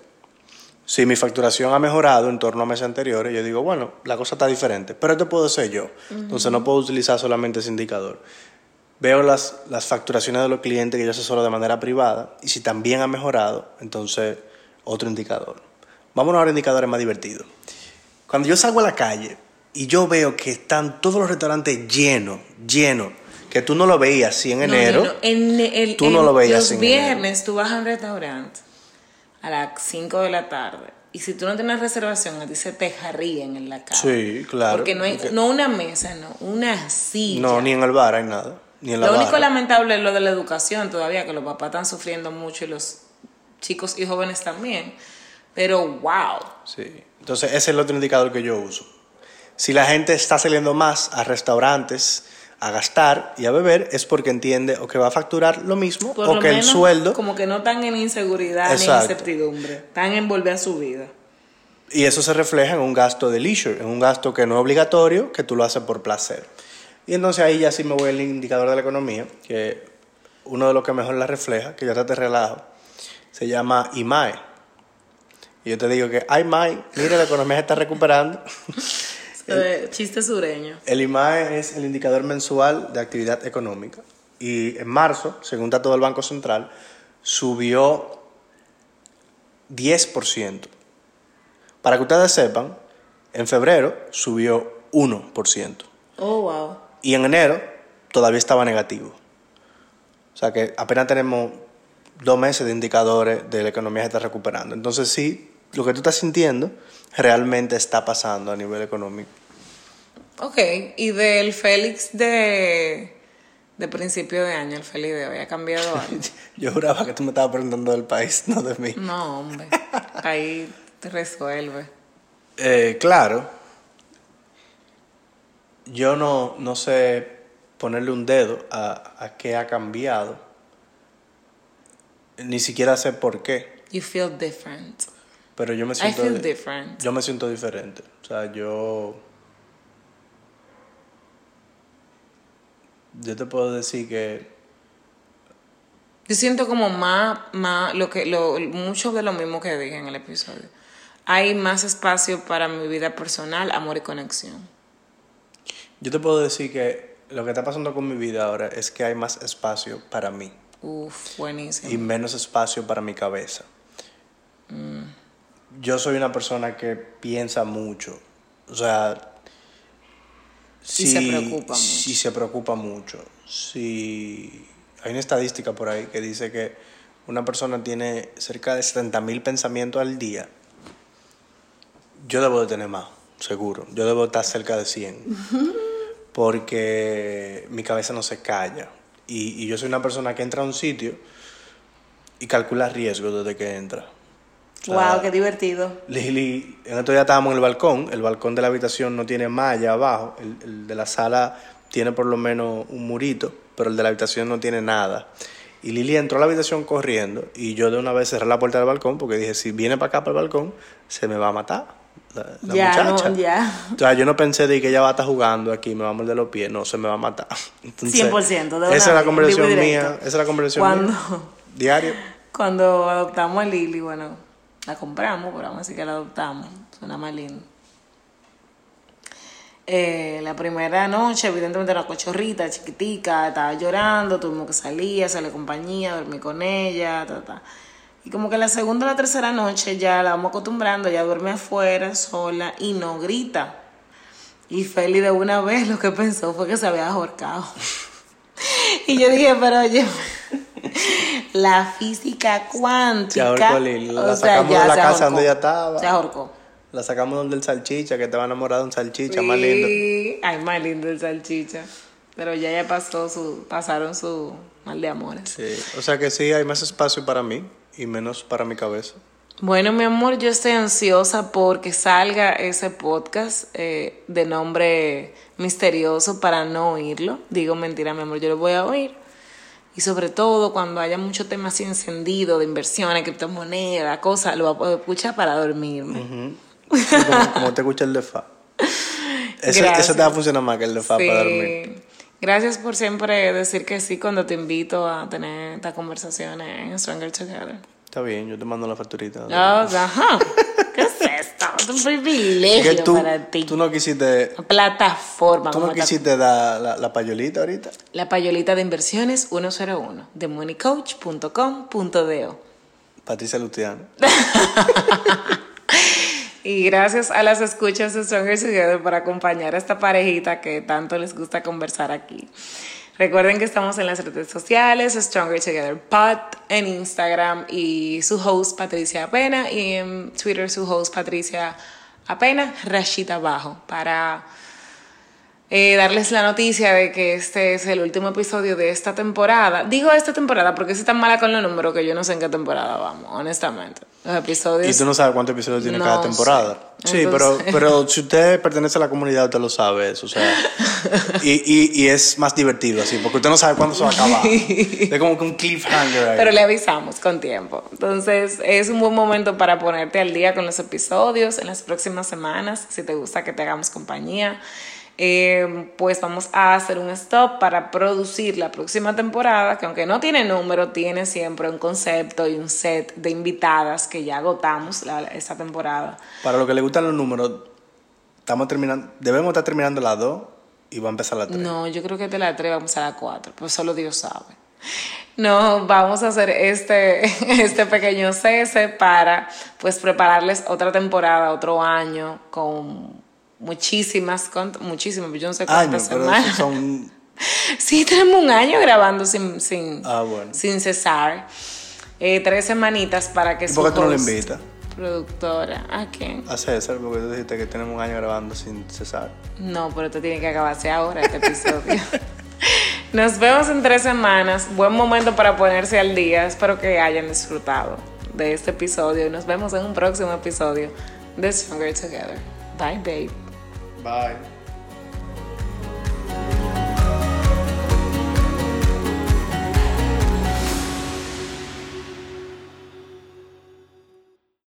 Si mi facturación ha mejorado en torno a meses anteriores, yo digo, bueno, la cosa está diferente, pero esto puedo ser yo. Entonces no puedo utilizar solamente ese indicador. Veo las, las facturaciones de los clientes que yo asesoro de manera privada y si también ha mejorado, entonces otro indicador. Vámonos ahora a indicadores más divertidos. Cuando yo salgo a la calle y yo veo que están todos los restaurantes llenos, llenos, que tú no lo veías así en No, enero, no. En el- tú no lo veías Los en viernes tú vas a un restaurante a las 5 de la tarde y si tú no tienes reservación, a ti se te jarrían en la cara. Sí, claro. Porque no hay no una mesa, no, una silla. no, ni en el bar hay nada, ni en la Lo único lamentable es lo de la educación todavía, que los papás están sufriendo mucho y los chicos y jóvenes también. Pero wow. Sí. Entonces, ese es el otro indicador que yo uso. Si la gente está saliendo más a restaurantes a gastar y a beber, es porque entiende o que va a facturar lo mismo Por o lo que el sueldo. Como que no están en inseguridad ni en Exacto. incertidumbre. Están en volver a su vida. Y eso se refleja en un gasto de leisure, en un gasto que no es obligatorio, que tú lo haces por placer. Y entonces ahí ya sí me voy al indicador de la economía, que uno de los que mejor la refleja, que ya te relajo, se llama IMAE. Y yo te digo que, ay, MAE, mira, la economía se está recuperando. Chiste sureño. El IMAE es el indicador mensual de actividad económica. Y en marzo, según datos del Banco Central, subió 10%. Para que ustedes sepan, en febrero subió 1%. Oh, wow. Y en enero todavía estaba negativo. O sea que apenas tenemos dos meses de indicadores de la economía que está recuperando. Entonces sí, lo que tú estás sintiendo realmente está pasando a nivel económico. Ok, y del Félix de, de principio de año, el Félix de hoy, ¿ha cambiado algo? Yo juraba que tú me estabas preguntando del país, no de mí. No, hombre. Ahí te resuelve. Eh, claro, yo no, no sé ponerle un dedo a, a qué ha cambiado. Ni siquiera sé por qué, You feel different. Pero yo me I siento, feel different. yo me siento diferente. O sea, yo, yo te puedo decir que Yo siento como más, más lo que, lo, mucho de lo mismo que dije en el episodio. Hay más espacio para mi vida personal, amor y conexión. Yo te puedo decir que lo que está pasando con mi vida ahora es que hay más espacio para mí, Uf, buenísimo. y menos espacio para mi cabeza. Yo soy una persona que piensa mucho. O sea, Y se preocupa mucho. Si se preocupa mucho. Si hay una estadística por ahí que dice que una persona tiene cerca de 70 mil pensamientos al día. Yo debo de tener más, seguro. Yo debo estar cerca de 100. Porque mi cabeza no se calla. Y, y yo soy una persona que entra a un sitio y calcula riesgos desde que entra. Wow, qué divertido. Lili, en otro día estábamos en el balcón, el balcón de la habitación no tiene malla abajo, el, el de la sala tiene por lo menos un murito, pero el de la habitación no tiene nada. Y Lili entró a la habitación corriendo y yo de una vez cerré la puerta del balcón porque dije, si viene para acá, para el balcón, se me va a matar la, la ya, muchacha. no, ya. O sea, yo no pensé de que ella va a estar jugando aquí, me va a morder los pies, no, se me va a matar. Entonces, 100%, de una Esa es la conversación mía, esa es la conversación Cuando- mía. Diario. Cuando adoptamos a Lily, bueno, la compramos, pero vamos a decir que la adoptamos. Suena más lindo. Eh, la primera noche, evidentemente, era cochorrita, chiquitica, estaba llorando, tuvimos que salir, hacerle compañía, dormir con ella, ta, ta. Y como que la segunda o la tercera noche ya la vamos acostumbrando, ya duerme afuera, sola, y no grita. Y Feli de una vez lo que pensó fue que se había ahorcado. Y yo dije, pero oye, la física cuántica. Se ahorcó Lili, la o sacamos de la casa ahorcó. donde ella estaba. Se ahorcó. La sacamos donde el salchicha, que estaba enamorado de un salchicha, más lindo. Sí. Ay, más lindo el salchicha. Pero ya ya pasó su, pasaron su mal de amores. Sí, o sea que sí, hay más espacio para mí y menos para mi cabeza. Bueno, mi amor, yo estoy ansiosa porque salga ese podcast eh, de nombre misterioso para no oírlo. Digo mentira, mi amor, yo lo voy a oír. Y sobre todo cuando haya mucho tema así encendido de inversiones, criptomonedas, cosas, lo voy a poder escuchar para dormirme. Sí, como, como te escucha el de fa. Eso, eso te va a funcionar más que el de fa Sí. para dormir. Gracias por siempre decir que sí cuando te invito a tener estas conversaciones en Stronger Together. Está bien, yo te mando la facturita. Oh, ajá. ¿Qué es esto? Es un que privilegio tú, para ti. tú no quisiste, Una plataforma. tú no quisiste dar la, la payolita ahorita. La payolita de inversiones 101 de moneycoach.com.do. Patricia Luciano. Y gracias a las escuchas de Stronger Together por acompañar a esta parejita que tanto les gusta conversar aquí. Recuerden que estamos en las redes sociales, Stronger Together Pod, en Instagram y su host Patricia Apena y en Twitter su host Patricia Apena, Rashita Abajo, para eh, darles la noticia de que este es el último episodio de esta temporada. Digo esta temporada porque es tan mala con los números que yo no sé en qué temporada vamos, honestamente. Los episodios... Y tú no sabes cuántos episodios tiene No cada temporada. sé. Sí, pero, Entonces- pero si usted pertenece a la comunidad, usted lo sabe eso. O sea, y, y, y es más divertido así, porque usted no sabe cuándo se va a acabar. Es como que un cliffhanger ahí. Pero le avisamos con tiempo. Entonces, es un buen momento para ponerte al día con los episodios en las próximas semanas, si te gusta que te hagamos compañía. Eh, pues vamos a hacer un stop para producir la próxima temporada, que aunque no tiene número, tiene siempre un concepto y un set de invitadas que ya agotamos la, esta temporada. Para los que le gustan los números, estamos terminando, debemos estar terminando la 2 y va a empezar la 3. No, yo creo que de la 3 vamos a la 4, pues solo Dios sabe. No, vamos a hacer este, este pequeño cese para pues prepararles otra temporada, otro año con muchísimas, muchísimas, yo no sé cuántas pero semanas. son... Sí, tenemos un año grabando sin, sin, Ah, bueno. sin cesar. Eh, tres semanitas para que ¿Y por qué tú no lo invitas? Productora, ¿a quién? A César, porque tú dijiste que tenemos un año grabando sin cesar. No, pero esto tiene que acabarse ahora, este episodio. Nos vemos en tres semanas. Buen momento para ponerse al día. Espero que hayan disfrutado de este episodio y nos vemos en un próximo episodio de Stronger Together. Bye, babe. Bye.